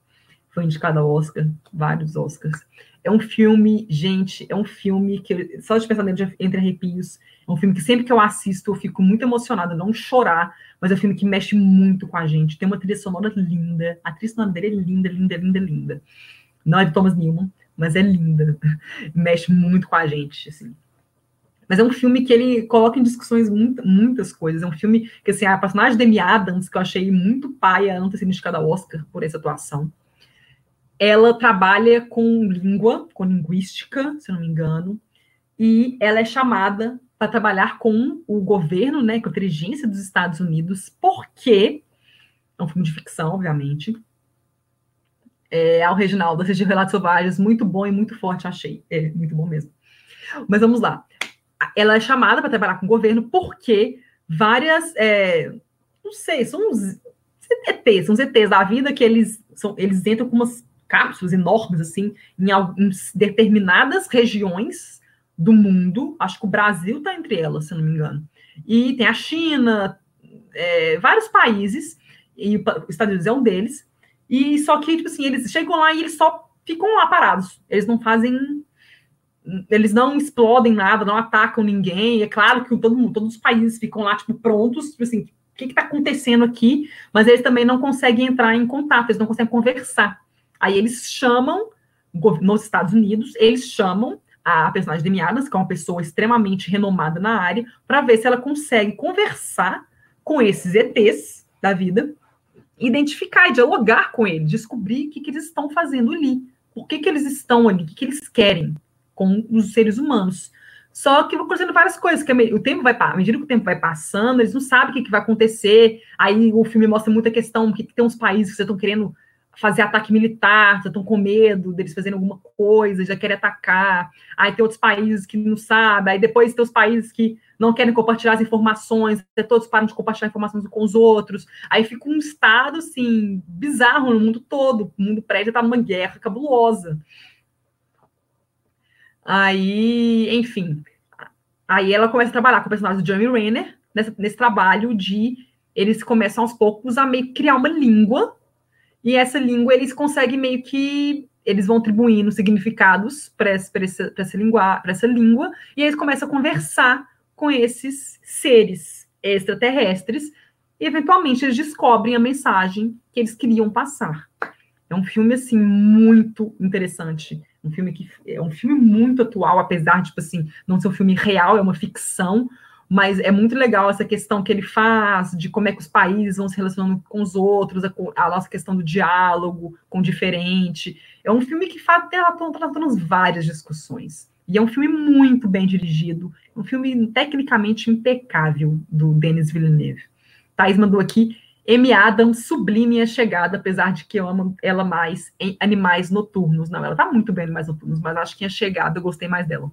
foi indicado ao Oscar, vários Oscars. É um filme, gente, é um filme que, só de pensar nele, entre arrepios, é um filme que sempre que eu assisto eu fico muito emocionada, não chorar, mas é um filme que mexe muito com a gente. Tem uma trilha sonora linda, a trilha sonora dele é linda, linda, linda, linda. Não é de Thomas Newman, mas é linda. Mexe muito com a gente, assim. Mas é um filme que ele coloca em discussões muitas coisas. É um filme que, assim, a personagem de Amy Adams, que eu achei muito paia, não ter sido indicada ao Oscar por essa atuação, ela trabalha com língua, com linguística, se não me engano, e ela é chamada para trabalhar com o governo, né, com a inteligência dos Estados Unidos, porque é um filme de ficção, obviamente. É, ao Reginaldo, assistir Relatos Selvagens, muito bom e muito forte, achei. É, muito bom mesmo. Mas vamos lá. Ela é chamada para trabalhar com o governo porque várias, é, não sei, são uns ETs, são os ETs da vida que eles, são, eles entram com umas cápsulas enormes, assim, em, em determinadas regiões do mundo, acho que o Brasil está entre elas, se não me engano, e tem a China, é, vários países, e os Estados Unidos é um deles, e só que, tipo assim, eles chegam lá e eles só ficam lá parados, eles não fazem eles não explodem nada, não atacam ninguém. É claro que todo mundo, todos os países ficam lá, tipo, prontos, tipo assim, o que está acontecendo aqui? Mas eles também não conseguem entrar em contato, eles não conseguem conversar. Aí eles chamam, nos Estados Unidos, eles chamam a personagem de Miadas, que é uma pessoa extremamente renomada na área, para ver se ela consegue conversar com esses ETs da vida, identificar e dialogar com eles, descobrir o que, que eles estão fazendo ali, por que, que eles estão ali, o que, que eles querem com os seres humanos. Só que vão acontecendo várias coisas, que o tempo vai, à medida que o tempo vai passando, eles não sabem o que, que vai acontecer. Aí o filme mostra muita questão, que, tem uns países que estão querendo fazer ataque militar, estão com medo deles fazerem alguma coisa, já querem atacar. Aí tem outros países que não sabem, aí depois tem os países que não querem compartilhar as informações, todos param de compartilhar informações com os outros. Aí fica um estado, assim, bizarro no mundo todo. O mundo prédio está numa guerra cabulosa. Aí, enfim, aí ela começa a trabalhar com o personagem do Jeremy Renner, nesse trabalho de eles começam aos poucos a meio que criar uma língua, e essa língua eles conseguem meio que eles vão atribuindo significados para essa, essa, essa, língua, essa língua, e eles começam a conversar com esses seres extraterrestres, e eventualmente eles descobrem a mensagem que eles queriam passar. É um filme, assim, muito interessante. Um filme que é um filme muito atual, apesar de, tipo assim, não ser um filme real, é uma ficção, mas é muito legal essa questão que ele faz de como é que os países vão se relacionando com os outros, a, a nossa questão do diálogo com o diferente. É um filme que faz tratando várias discussões. E é um filme muito bem dirigido, um filme tecnicamente impecável do Denis Villeneuve. Thais mandou aqui Amy Adams sublime a chegada, apesar de que eu amo ela mais em Animais Noturnos. Não, ela tá muito bem em Animais Noturnos, mas acho que a chegada eu gostei mais dela.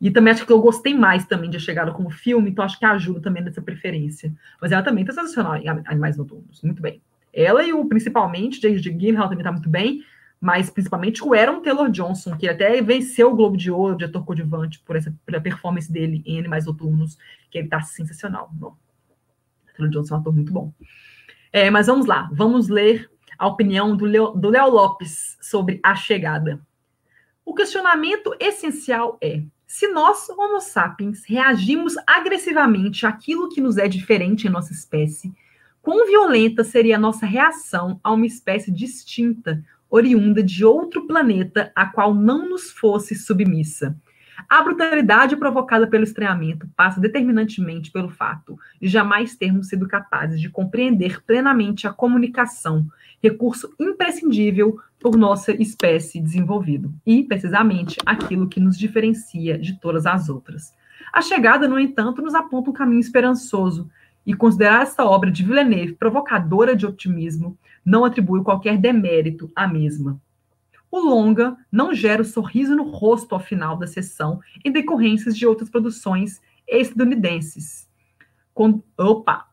E também acho que eu gostei mais também de A Chegada como filme, então acho que ajuda também nessa preferência. Mas ela também tá sensacional em Animais Noturnos, muito bem. Ela e o, principalmente, J.J. Gyllenhaal também tá muito bem, mas principalmente o Aaron Taylor Johnson, que até venceu o Globo de Ouro de ator coadjuvante por essa pela performance dele em Animais Noturnos, que ele tá sensacional. Não. Taylor Johnson é um ator muito bom. É, mas vamos lá, vamos ler a opinião do Léo, do Léo Lopes sobre a chegada. O questionamento essencial é: se nós, Homo sapiens, reagimos agressivamente àquilo que nos é diferente em nossa espécie, quão violenta seria a nossa reação a uma espécie distinta, oriunda de outro planeta, a qual não nos fosse submissa? A brutalidade provocada pelo estranhamento passa determinantemente pelo fato de jamais termos sido capazes de compreender plenamente a comunicação, recurso imprescindível por nossa espécie desenvolvido, e, precisamente, aquilo que nos diferencia de todas as outras. A chegada, no entanto, nos aponta um caminho esperançoso, e considerar esta obra de Villeneuve provocadora de otimismo não atribui qualquer demérito à mesma. O longa não gera o sorriso no rosto ao final da sessão, em decorrências de outras produções estadunidenses. Com, opa!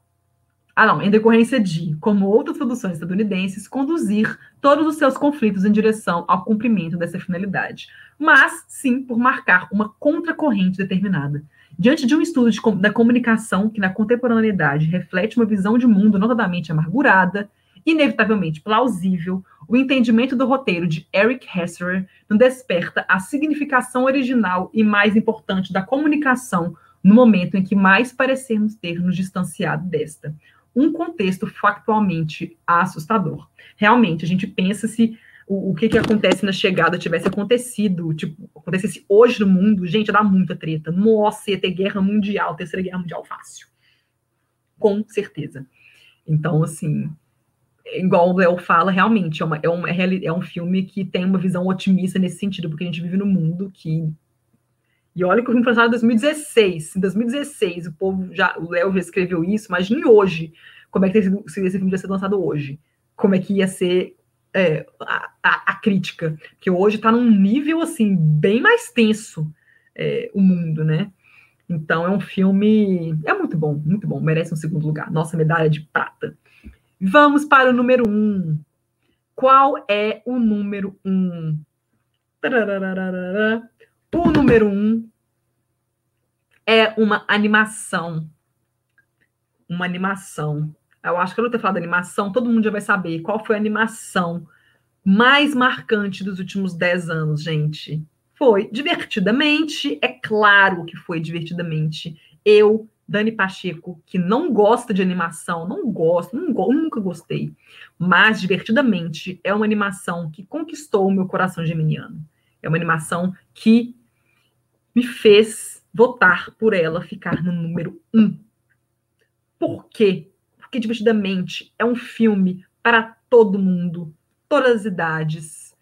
Ah, não, em decorrência de, como outras produções estadunidenses, conduzir todos os seus conflitos em direção ao cumprimento dessa finalidade, mas sim por marcar uma contracorrente determinada. Diante de um estudo de, da comunicação que na contemporaneidade reflete uma visão de mundo notadamente amargurada, inevitavelmente plausível, o entendimento do roteiro de Eric Hesserer nos desperta a significação original e mais importante da comunicação no momento em que mais parecemos ter nos distanciado desta. Um contexto factualmente assustador. Realmente, a gente pensa se o, o que, que acontece na chegada tivesse acontecido, tipo, acontecesse hoje no mundo, gente, ia dar muita treta. Nossa, ia ter guerra mundial, terceira guerra mundial fácil. Com certeza. Então, assim, igual o Léo fala, realmente, é, uma, é, uma, é, é um filme que tem uma visão otimista nesse sentido, porque a gente vive num mundo que. E olha que o filme foi lançado em 2016. Em 2016, o povo já. O Léo já escreveu isso, imagine hoje como é que sido, se esse filme tivesse sido lançado hoje. Como é que ia ser é, a, a, a, crítica. Porque hoje está num nível assim, bem mais tenso é, o mundo, né? Então é um filme. É muito bom, muito bom. Merece um segundo lugar. Nossa medalha de prata. Vamos para o número um. Qual é o número um? O número um é uma animação. Uma animação. Eu acho que eu não ter falado animação, todo mundo já vai saber qual foi a animação mais marcante dos últimos 10 anos, gente. Foi Divertidamente, é claro que foi Divertidamente. Eu Dani Pacheco, que não gosta de animação, não gosto, não, nunca gostei, mas divertidamente é uma animação que conquistou o meu coração geminiano. É uma animação que me fez votar por ela ficar no número um. Por quê? Porque divertidamente é um filme para todo mundo, todas as idades,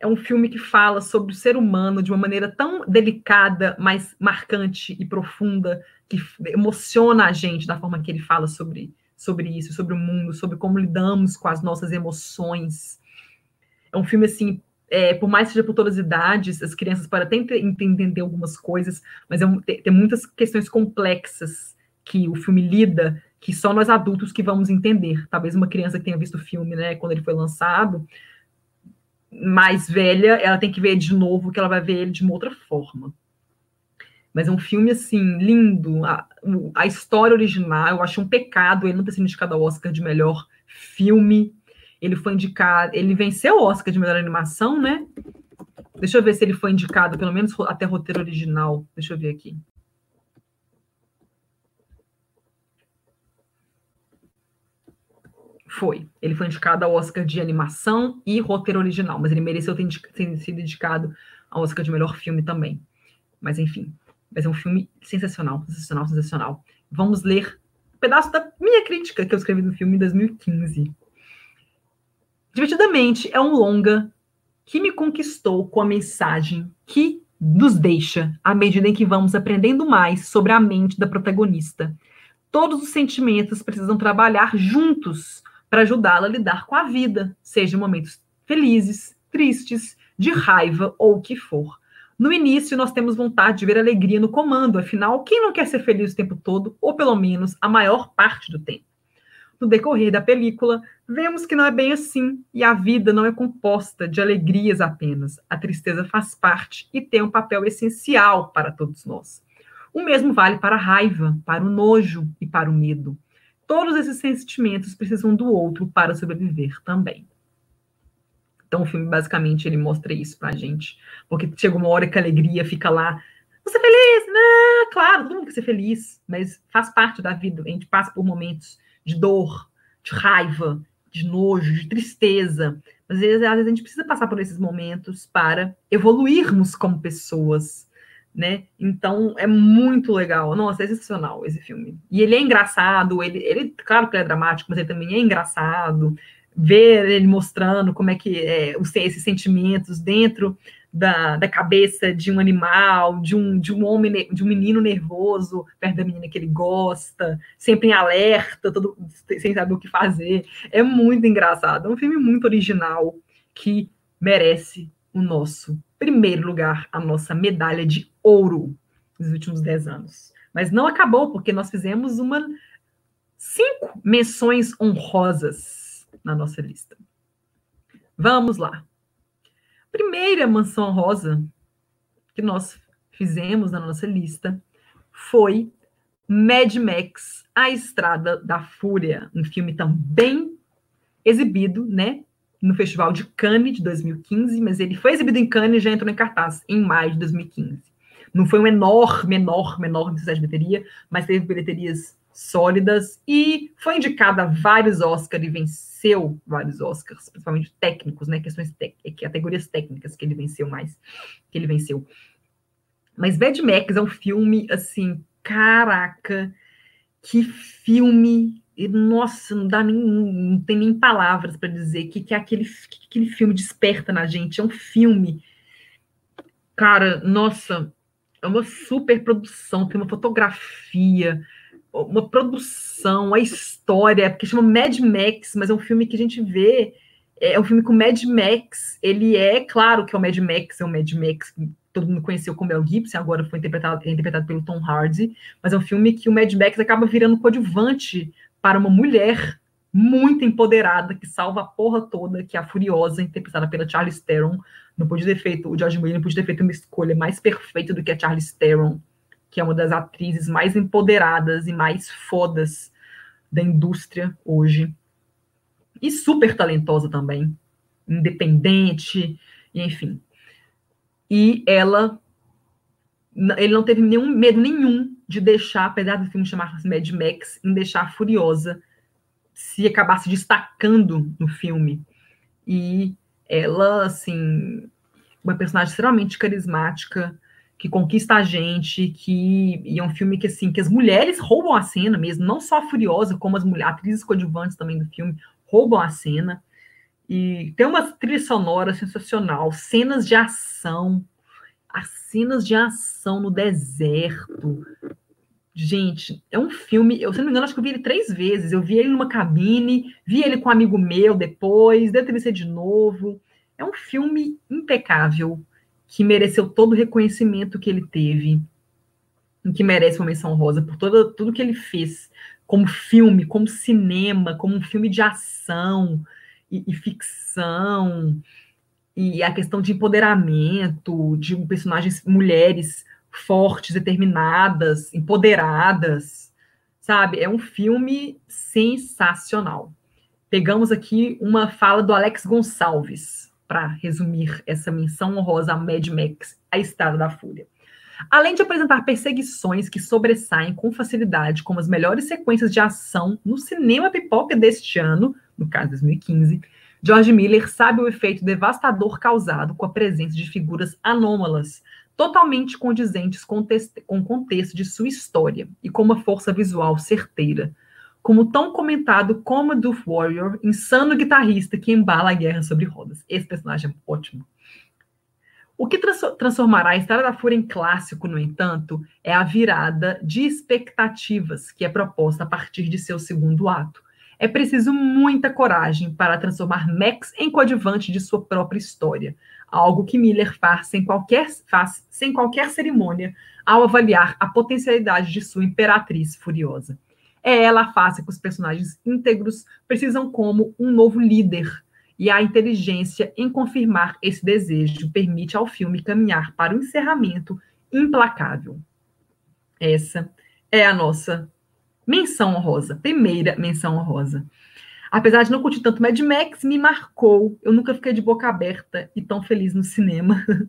é um filme que fala sobre o ser humano de uma maneira tão delicada, mas marcante e profunda, que emociona a gente da forma que ele fala sobre, sobre isso, sobre o mundo, sobre como lidamos com as nossas emoções. É um filme, assim, é, por mais que seja por todas as idades, as crianças podem até entender algumas coisas, mas é, tem, tem muitas questões complexas que o filme lida que só nós adultos que vamos entender. Talvez uma criança que tenha visto o filme, né, quando ele foi lançado, mais velha, ela tem que ver de novo, que ela vai ver ele de uma outra forma. Mas é um filme, assim, lindo. A, a história original, eu acho um pecado ele não ter sido indicado ao Oscar de melhor filme. Ele foi indicado, ele venceu o Oscar de melhor animação, né? Deixa eu ver se ele foi indicado, pelo menos até roteiro original. Deixa eu ver aqui. Foi. Ele foi indicado ao Oscar de animação e roteiro original, mas ele mereceu ter, ter sido indicado ao Oscar de melhor filme também. Mas enfim, mas é um filme sensacional, sensacional, sensacional. Vamos ler um pedaço da minha crítica que eu escrevi no filme em 2015. Divertidamente, é um longa que me conquistou com a mensagem que nos deixa à medida em que vamos aprendendo mais sobre a mente da protagonista. Todos os sentimentos precisam trabalhar juntos para ajudá-la a lidar com a vida, seja em momentos felizes, tristes, de raiva ou o que for. No início, nós temos vontade de ver alegria no comando, afinal, quem não quer ser feliz o tempo todo, ou pelo menos a maior parte do tempo? No decorrer da película, vemos que não é bem assim e a vida não é composta de alegrias apenas. A tristeza faz parte e tem um papel essencial para todos nós. O mesmo vale para a raiva, para o nojo e para o medo. Todos esses sentimentos precisam do outro para sobreviver também. Então o filme basicamente ele mostra isso pra gente, porque chega uma hora que a alegria fica lá, você é feliz? Não, claro, todo mundo quer ser feliz, mas faz parte da vida. A gente passa por momentos de dor, de raiva, de nojo, de tristeza. Às vezes, às vezes a gente precisa passar por esses momentos para evoluirmos como pessoas, né? Então é muito legal. Nossa, é sensacional esse filme. E ele é engraçado, ele, ele claro que ele é dramático, mas ele também é engraçado. Ver ele mostrando como é que é, os, esses sentimentos dentro da, da cabeça de um animal, de um, de um homem, de um menino nervoso perto da menina que ele gosta, sempre em alerta, todo, sem saber o que fazer. É muito engraçado. É um filme muito original que merece o nosso primeiro lugar, a nossa medalha de ouro nos últimos 10 anos. Mas não acabou, porque nós fizemos uma cinco menções honrosas na nossa lista. Vamos lá. Primeira menção honrosa que nós fizemos na nossa lista foi Mad Max, A Estrada da Fúria, um filme também exibido, né, no Festival de Cannes de 2015, mas ele foi exibido em Cannes e já entrou em cartaz em maio de 2015. Não foi um enorme, enorme, enorme sucesso de bilheteria, mas teve bilheterias sólidas e foi indicada a vários Oscars e venceu vários Oscars, principalmente técnicos, né? Questões categorias técnicas que ele venceu mais, que ele venceu. Mas Mad Max é um filme assim, caraca, que filme e, nossa, não dá nem, não tem nem palavras para dizer que, que é aquele que aquele filme desperta na gente. É um filme, cara, nossa, é uma super produção, tem uma fotografia, uma produção, a história, porque chama Mad Max, mas é um filme que a gente vê, é um filme com Mad Max, ele é, claro que é o Mad Max, é o Mad Max todo mundo conheceu como Mel Gibson, agora foi interpretado, é interpretado pelo Tom Hardy, mas é um filme que o Mad Max acaba virando coadjuvante para uma mulher muito empoderada que salva a porra toda, que é a Furiosa, interpretada pela Charlize Theron. Não podia ter feito, o George Miller não podia ter feito uma escolha mais perfeita do que a Charlize Theron, que é uma das atrizes mais empoderadas e mais fodas da indústria hoje. E super talentosa também, independente, enfim. E ela ele não teve nenhum medo nenhum de deixar, apesar do filme chamar-se Mad Max, em deixar Furiosa se acabasse destacando no filme. E ela, assim, uma personagem extremamente carismática, que conquista a gente, que e é um filme que assim, que as mulheres roubam a cena mesmo, não só a Furiosa, como as mulheres, atrizes coadjuvantes também do filme roubam a cena. E tem uma trilha sonora sensacional, cenas de ação, as cenas de ação no deserto. Gente, é um filme. Eu, se não me engano, acho que eu vi ele três vezes. Eu vi ele numa cabine, vi ele com um amigo meu depois, deve ter de novo. É um filme impecável, que mereceu todo o reconhecimento que ele teve, e que merece uma menção rosa por todo, tudo que ele fez como filme, como cinema, como um filme de ação e, e ficção e a questão de empoderamento, de personagens mulheres fortes, determinadas, empoderadas, sabe? É um filme sensacional. Pegamos aqui uma fala do Alex Gonçalves para resumir essa menção honrosa a Mad Max, A Estrada da Fúria. Além de apresentar perseguições que sobressaem com facilidade como as melhores sequências de ação no cinema pipoca deste ano, no caso 2015, George Miller sabe o efeito devastador causado com a presença de figuras anômalas, totalmente condizentes com, com o contexto de sua história e com uma força visual certeira. Como tão comentado como Doof Warrior, insano guitarrista que embala a guerra sobre rodas. Esse personagem é ótimo. O que transformará a Estrada da Fúria em clássico, no entanto, é a virada de expectativas que é proposta a partir de seu segundo ato. É preciso muita coragem para transformar Max em coadjuvante de sua própria história, algo que Miller faz sem qualquer, faz sem qualquer cerimônia ao avaliar a potencialidade de sua imperatriz furiosa. É ela a face que os personagens íntegros precisam como um novo líder, e a inteligência em confirmar esse desejo permite ao filme caminhar para o encerramento implacável. Essa é a nossa Menção honrosa, primeira menção honrosa. Apesar de não curtir tanto Mad Max, me marcou. Eu nunca fiquei de boca aberta e tão feliz no cinema.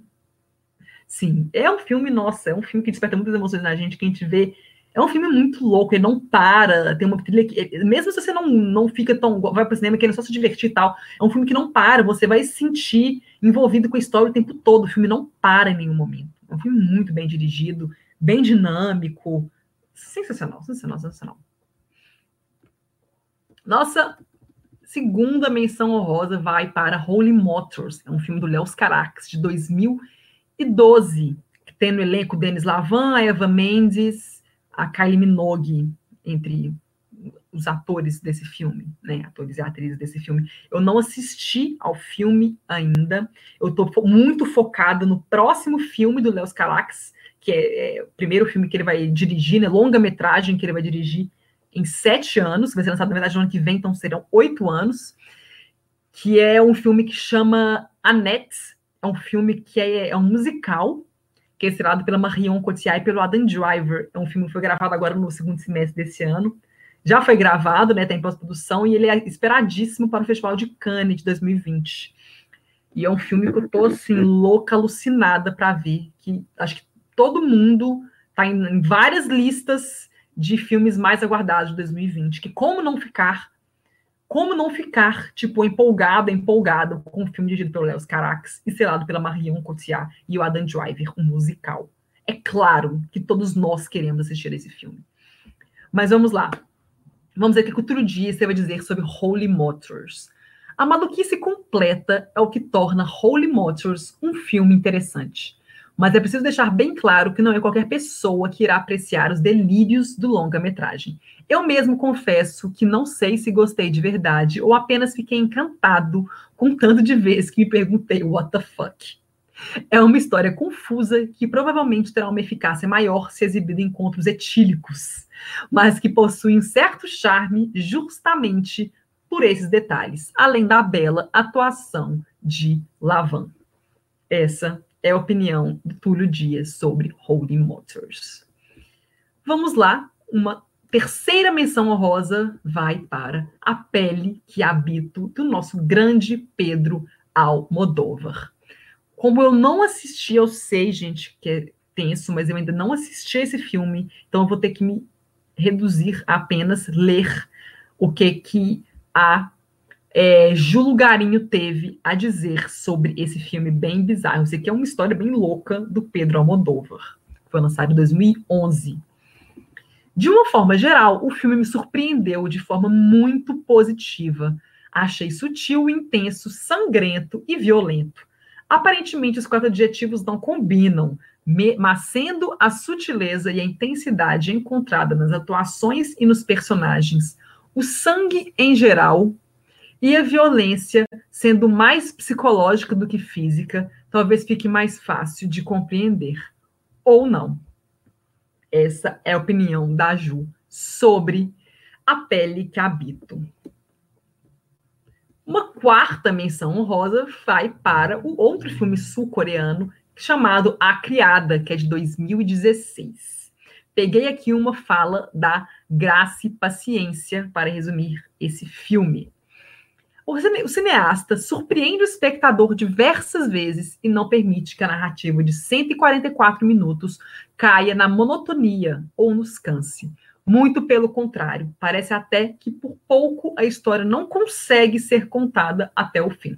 Sim, é um filme, nossa, é um filme que desperta muitas emoções na gente, que a gente vê. É um filme muito louco, ele não para, tem uma trilha que, mesmo se você não, não fica tão, vai para o cinema querendo só se divertir e tal, é um filme que não para, você vai se sentir envolvido com a história o tempo todo, o filme não para em nenhum momento. É um filme muito bem dirigido, bem dinâmico, Sensacional, sensacional, sensacional. Nossa segunda menção honrosa vai para Holy Motors, é um filme do Léo Carax, de 2012, que tem no elenco Denis Lavan, a Eva Mendes, a Kylie Minogue, entre os atores desse filme, né? Atores e atrizes desse filme. Eu não assisti ao filme ainda. Eu estou muito focada no próximo filme do Léo Carax, que é, é, o primeiro filme que ele vai dirigir, né, longa-metragem que ele vai dirigir em sete anos, vai ser lançado, na verdade, no ano que vem, então serão oito anos, que é um filme que chama Annette, é um filme que é, é um musical, que é estrelado pela Marion Cotillard e pelo Adam Driver, é um filme que foi gravado agora no segundo semestre desse ano, já foi gravado, né? Está em pós-produção e ele é esperadíssimo para o Festival de Cannes de 2020. E é um filme que eu tô assim louca, alucinada para ver, que acho que todo mundo está em, em várias listas de filmes mais aguardados de 2020. Que como não ficar, como não ficar tipo empolgado, empolgado com o filme dirigido pelo Léo Carax e selado pela Marion Cotillard e o Adam Driver, um musical. É claro que todos nós queremos assistir esse filme. Mas vamos lá. Vamos ver o que o Cultura Dia você vai dizer sobre Holy Motors. A maluquice completa é o que torna Holy Motors um filme interessante. Mas é preciso deixar bem claro que não é qualquer pessoa que irá apreciar os delírios do longa-metragem. Eu mesmo confesso que não sei se gostei de verdade ou apenas fiquei encantado com tanto de vezes que me perguntei what the fuck. É uma história confusa que provavelmente terá uma eficácia maior se exibida em encontros etílicos, mas que possui um certo charme justamente por esses detalhes, além da bela atuação de Lavan. Essa é a opinião do Túlio Dias sobre Holding Motors. Vamos lá, uma terceira menção honrosa vai para A Pele que Habito, do nosso grande Pedro Almodóvar. Como eu não assisti, eu sei, gente, que é tenso, mas eu ainda não assisti esse filme, então eu vou ter que me reduzir a apenas ler o que que a é, Ju Garinho teve a dizer sobre esse filme bem bizarro. Sei que é uma história bem louca do Pedro Almodóvar. Foi lançado em 2011. De uma forma geral, o filme me surpreendeu de forma muito positiva. Achei sutil, intenso, sangrento e violento. Aparentemente, os quatro adjetivos não combinam, mas sendo a sutileza e a intensidade encontrada nas atuações e nos personagens, o sangue em geral e a violência sendo mais psicológica do que física, talvez fique mais fácil de compreender. Ou não. Essa é a opinião da Ju sobre a pele que habito. Uma quarta menção honrosa vai para o outro filme sul-coreano chamado A Criada, que é de 2016. Peguei aqui uma fala da Graça e Paciência para resumir esse filme. O cineasta surpreende o espectador diversas vezes e não permite que a narrativa de 144 minutos caia na monotonia ou nos canse. Muito pelo contrário, parece até que por pouco a história não consegue ser contada até o fim.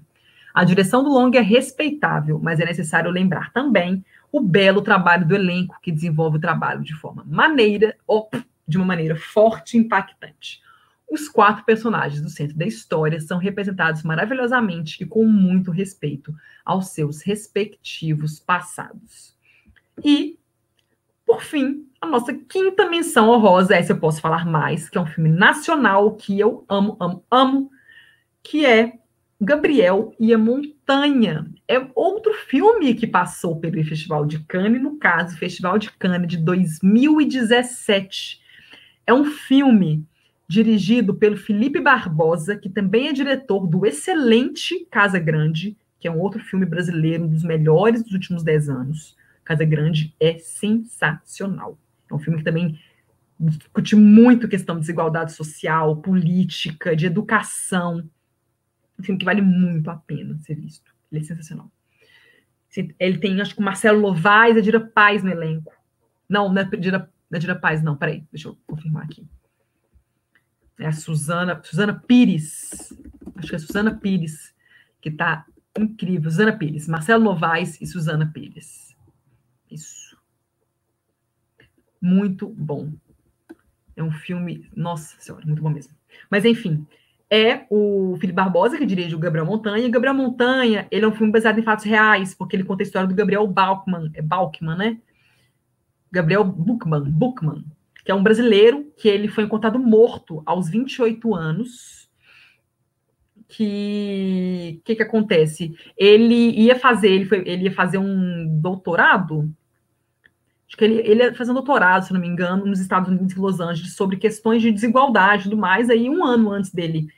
A direção do longa é respeitável, mas é necessário lembrar também o belo trabalho do elenco que desenvolve o trabalho de forma maneira de uma maneira forte e impactante. Os quatro personagens do centro da história são representados maravilhosamente e com muito respeito aos seus respectivos passados. E, por fim, a nossa quinta menção honrosa, essa eu posso falar mais, que é um filme nacional que eu amo, amo, amo, que é Gabriel e a Montanha. É outro filme que passou pelo Festival de Cannes, no caso, Festival de Cannes de 2017. É um filme dirigido pelo Felipe Barbosa, que também é diretor do excelente Casa Grande, que é um outro filme brasileiro, um dos melhores dos últimos dez anos. Casa Grande é sensacional. É um filme que também discute muito questão de desigualdade social, política, de educação. Um filme que vale muito a pena ser visto. Ele é sensacional. Ele tem, acho que o Marcelo Novaes e a Dira Paz no elenco. Não, não é Dira, não é Dira Paz, não. Peraí, deixa eu confirmar aqui. É a Suzana, Suzana Pires. Acho que é Suzana Pires, que está incrível. Suzana Pires, Marcelo Novaes e Suzana Pires. Isso muito bom. É um filme, nossa senhora, muito bom mesmo. Mas enfim, é o Felipe Barbosa que dirige o Gabriel Montanha. E Gabriel Montanha, ele é um filme baseado em fatos reais, porque ele conta a história do Gabriel Balkman, é Balkman, né? Gabriel Buchmann, Buchmann, que é um brasileiro que ele foi encontrado morto aos 28 anos. Que que que acontece? Ele ia fazer, ele foi, ele ia fazer um doutorado Acho que ele, ele ia fazer um doutorado, se não me engano, nos Estados Unidos, em Los Angeles, sobre questões de desigualdade e tudo mais. Aí, um ano antes dele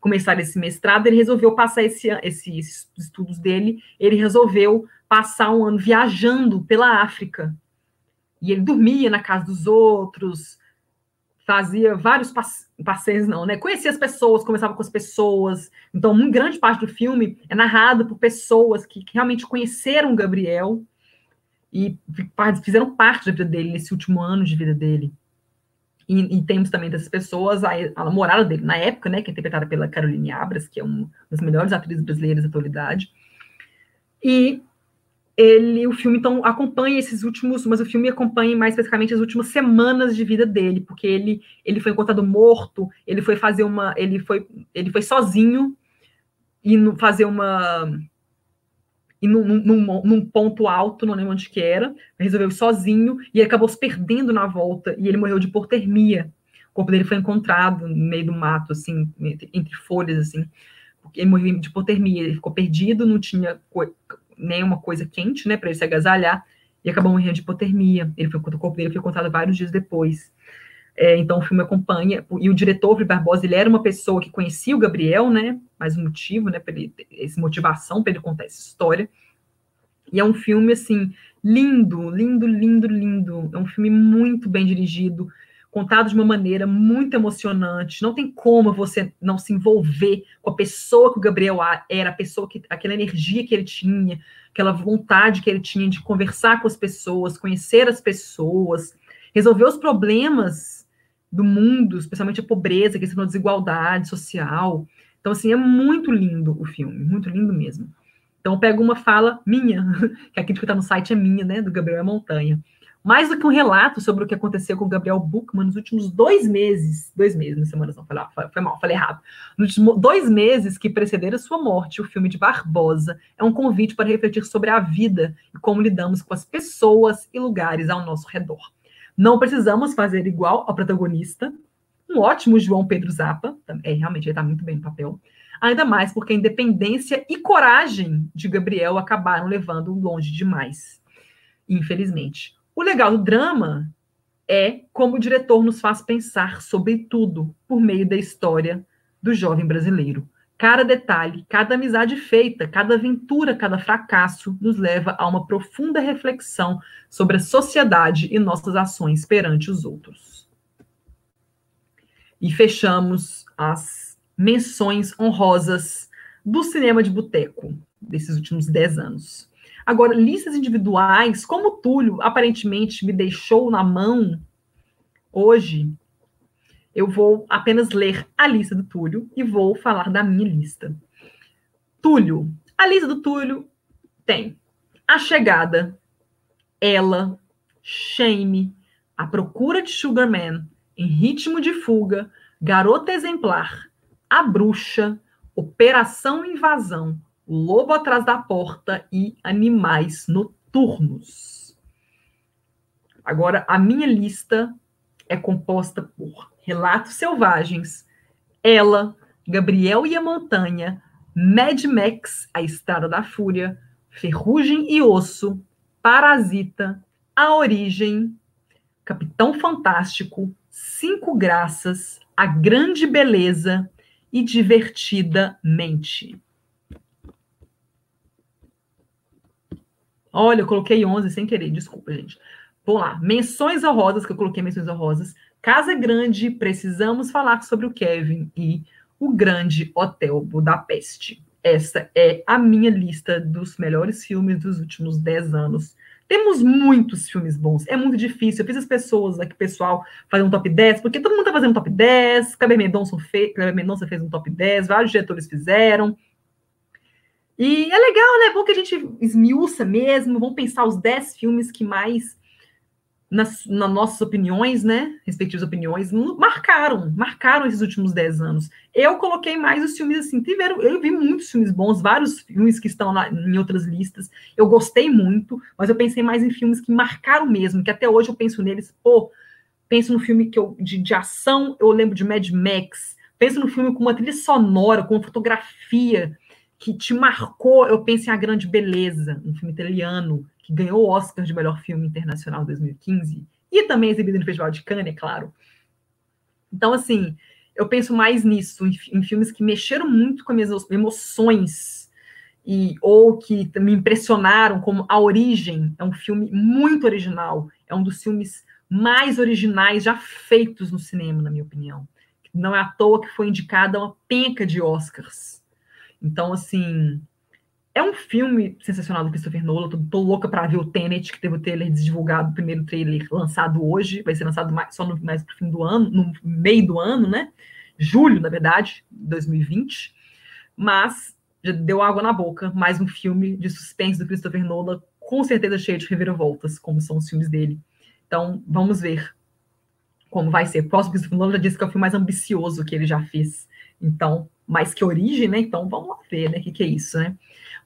começar esse mestrado, ele resolveu passar esse, esse, esses estudos dele, ele resolveu passar um ano viajando pela África. E ele dormia na casa dos outros, fazia vários passeios, não, né? Conhecia as pessoas, conversava com as pessoas. Então, uma grande parte do filme é narrado por pessoas que, que realmente conheceram Gabriel e fizeram parte da vida dele nesse último ano de vida dele. E, e, temos também dessas pessoas a, a namorada dele, na época, né, que é interpretada pela Caroline Abras, que é uma das melhores atrizes brasileiras da atualidade. E ele, o filme então acompanha esses últimos, mas o filme acompanha mais especificamente as últimas semanas de vida dele, porque ele ele foi encontrado morto, ele foi fazer uma, ele foi ele foi sozinho e fazer uma e num, num, num, ponto alto, não lembro onde que era, resolveu sozinho e acabou se perdendo na volta e ele morreu de hipotermia. O corpo dele foi encontrado no meio do mato, assim, entre, entre folhas, assim. Ele morreu de hipotermia, ele ficou perdido, não tinha nenhuma coisa quente, né, para ele se agasalhar, e acabou morrendo de hipotermia. Ele foi, o corpo dele foi encontrado vários dias depois. É, então o filme acompanha, e o diretor Felipe Barbosa, ele era uma pessoa que conhecia o Gabriel, né, mais um motivo, né, ele, essa motivação para ele contar essa história. E é um filme, assim, lindo, lindo, lindo, lindo. É um filme muito bem dirigido, contado de uma maneira muito emocionante. Não tem como você não se envolver com a pessoa que o Gabriel era, a pessoa que aquela energia que ele tinha, aquela vontade que ele tinha de conversar com as pessoas, conhecer as pessoas, resolver os problemas do mundo, especialmente a pobreza, a questão da desigualdade social. Então, assim, é muito lindo o filme, muito lindo mesmo. Então, eu pego uma fala minha, que a crítica está no site é minha, né, do Gabriel Montanha mais do que um relato sobre o que aconteceu com o Gabriel Buchmann nos últimos dois meses, dois meses, na semana não, falei, foi mal, falei errado, nos últimos dois meses que precederam sua morte, o filme de Barbosa é um convite para refletir sobre a vida e como lidamos com as pessoas e lugares ao nosso redor. Não precisamos fazer igual ao protagonista, um ótimo João Pedro Zappa, é, realmente ele está muito bem no papel, ainda mais porque a independência e coragem de Gabriel acabaram levando longe demais, infelizmente. O legal do drama é como o diretor nos faz pensar sobre tudo por meio da história do jovem brasileiro. Cada detalhe, cada amizade feita, cada aventura, cada fracasso nos leva a uma profunda reflexão sobre a sociedade e nossas ações perante os outros. E fechamos as menções honrosas do cinema de boteco desses últimos dez anos. Agora, listas individuais, como o Túlio aparentemente me deixou na mão hoje, eu vou apenas ler a lista do Túlio e vou falar da minha lista. Túlio, a lista do Túlio tem A Chegada, Ela, Shame, A Procura de Sugarman, Em Ritmo de Fuga, Garota Exemplar, A Bruxa, Operação Invasão, Lobo Atrás da Porta e Animais Noturnos. Agora, a minha lista é composta por Relatos Selvagens, Ela, Gabriel e a Montanha, Mad Max, A Estrada da Fúria, Ferrugem e Osso, Parasita, A Origem, Capitão Fantástico, Cinco Graças, A Grande Beleza e Divertidamente. Olha, eu coloquei 11 sem querer, desculpa, gente. Vamos lá. Menções honrosas, que eu coloquei menções honrosas. Casa Grande, precisamos falar sobre o Kevin e o Grande Hotel Budapeste. Essa é a minha lista dos melhores filmes dos últimos 10 anos. Temos muitos filmes bons. É muito difícil. Eu fiz as pessoas aqui, pessoal, fazer um top 10, porque todo mundo tá fazendo um top 10. Kleber Mendonça, fez, Mendonça fez um top 10, vários diretores fizeram. E é legal, né? Bom que a gente esmiuça mesmo, vamos pensar os 10 filmes que mais, nas, nas nossas opiniões, né? Respectivas opiniões, marcaram, marcaram esses últimos 10 anos. Eu coloquei mais os filmes assim, tiveram, eu vi muitos filmes bons, vários filmes que estão em outras listas. Eu gostei muito, mas eu pensei mais em filmes que marcaram mesmo, que até hoje eu penso neles, pô, penso no filme que eu, de, de ação, eu lembro de Mad Max, penso no filme com uma trilha sonora, com uma fotografia que te marcou, eu penso em A Grande Beleza, um filme italiano que ganhou o Oscar de melhor filme internacional em 2015 e também exibido no Festival de Cannes, é claro. Então, assim, eu penso mais nisso, em, em filmes que mexeram muito com as minhas emoções e ou que me impressionaram, como A Origem, é um filme muito original, é um dos filmes mais originais já feitos no cinema, na minha opinião. Não é à toa que foi indicada uma penca de Oscars. Então, assim, é um filme sensacional do Christopher Nolan. Tô, tô louca para ver o Tenet, que teve o trailer divulgado, o primeiro trailer lançado hoje. Vai ser lançado mais, só no, mais pro fim do ano, no meio do ano, né? Julho, na verdade, 2020. Mas já deu água na boca. Mais um filme de suspense do Christopher Nolan, com certeza cheio de reviravoltas, como são os filmes dele. Então, vamos ver como vai ser. O próximo Christopher Nolan já disse que é o filme mais ambicioso que ele já fez. Então, mais que origem, né? Então, vamos lá ver, né? O que, que é isso, né?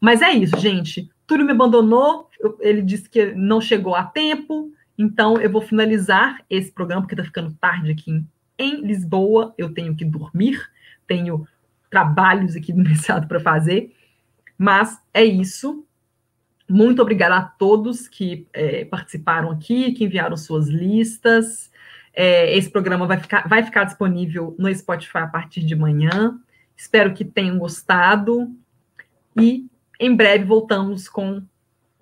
Mas é isso, gente. Túlio me abandonou, eu, ele disse que não chegou a tempo, então eu vou finalizar esse programa, porque está ficando tarde aqui em, em, Lisboa, eu tenho que dormir, tenho trabalhos aqui no mercado para fazer, mas é isso. Muito obrigada a todos que é, participaram aqui, que enviaram suas listas. É, esse programa vai ficar, vai ficar disponível no Spotify a partir de manhã. Espero que tenham gostado. E em breve voltamos com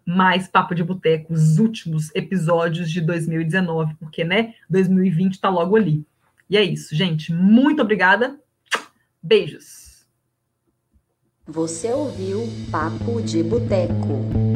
mais Papo de Boteco, os últimos episódios de 2019, porque, né, 2020 está logo ali. E é isso, gente. Muito obrigada. Beijos. Você ouviu Papo de Boteco.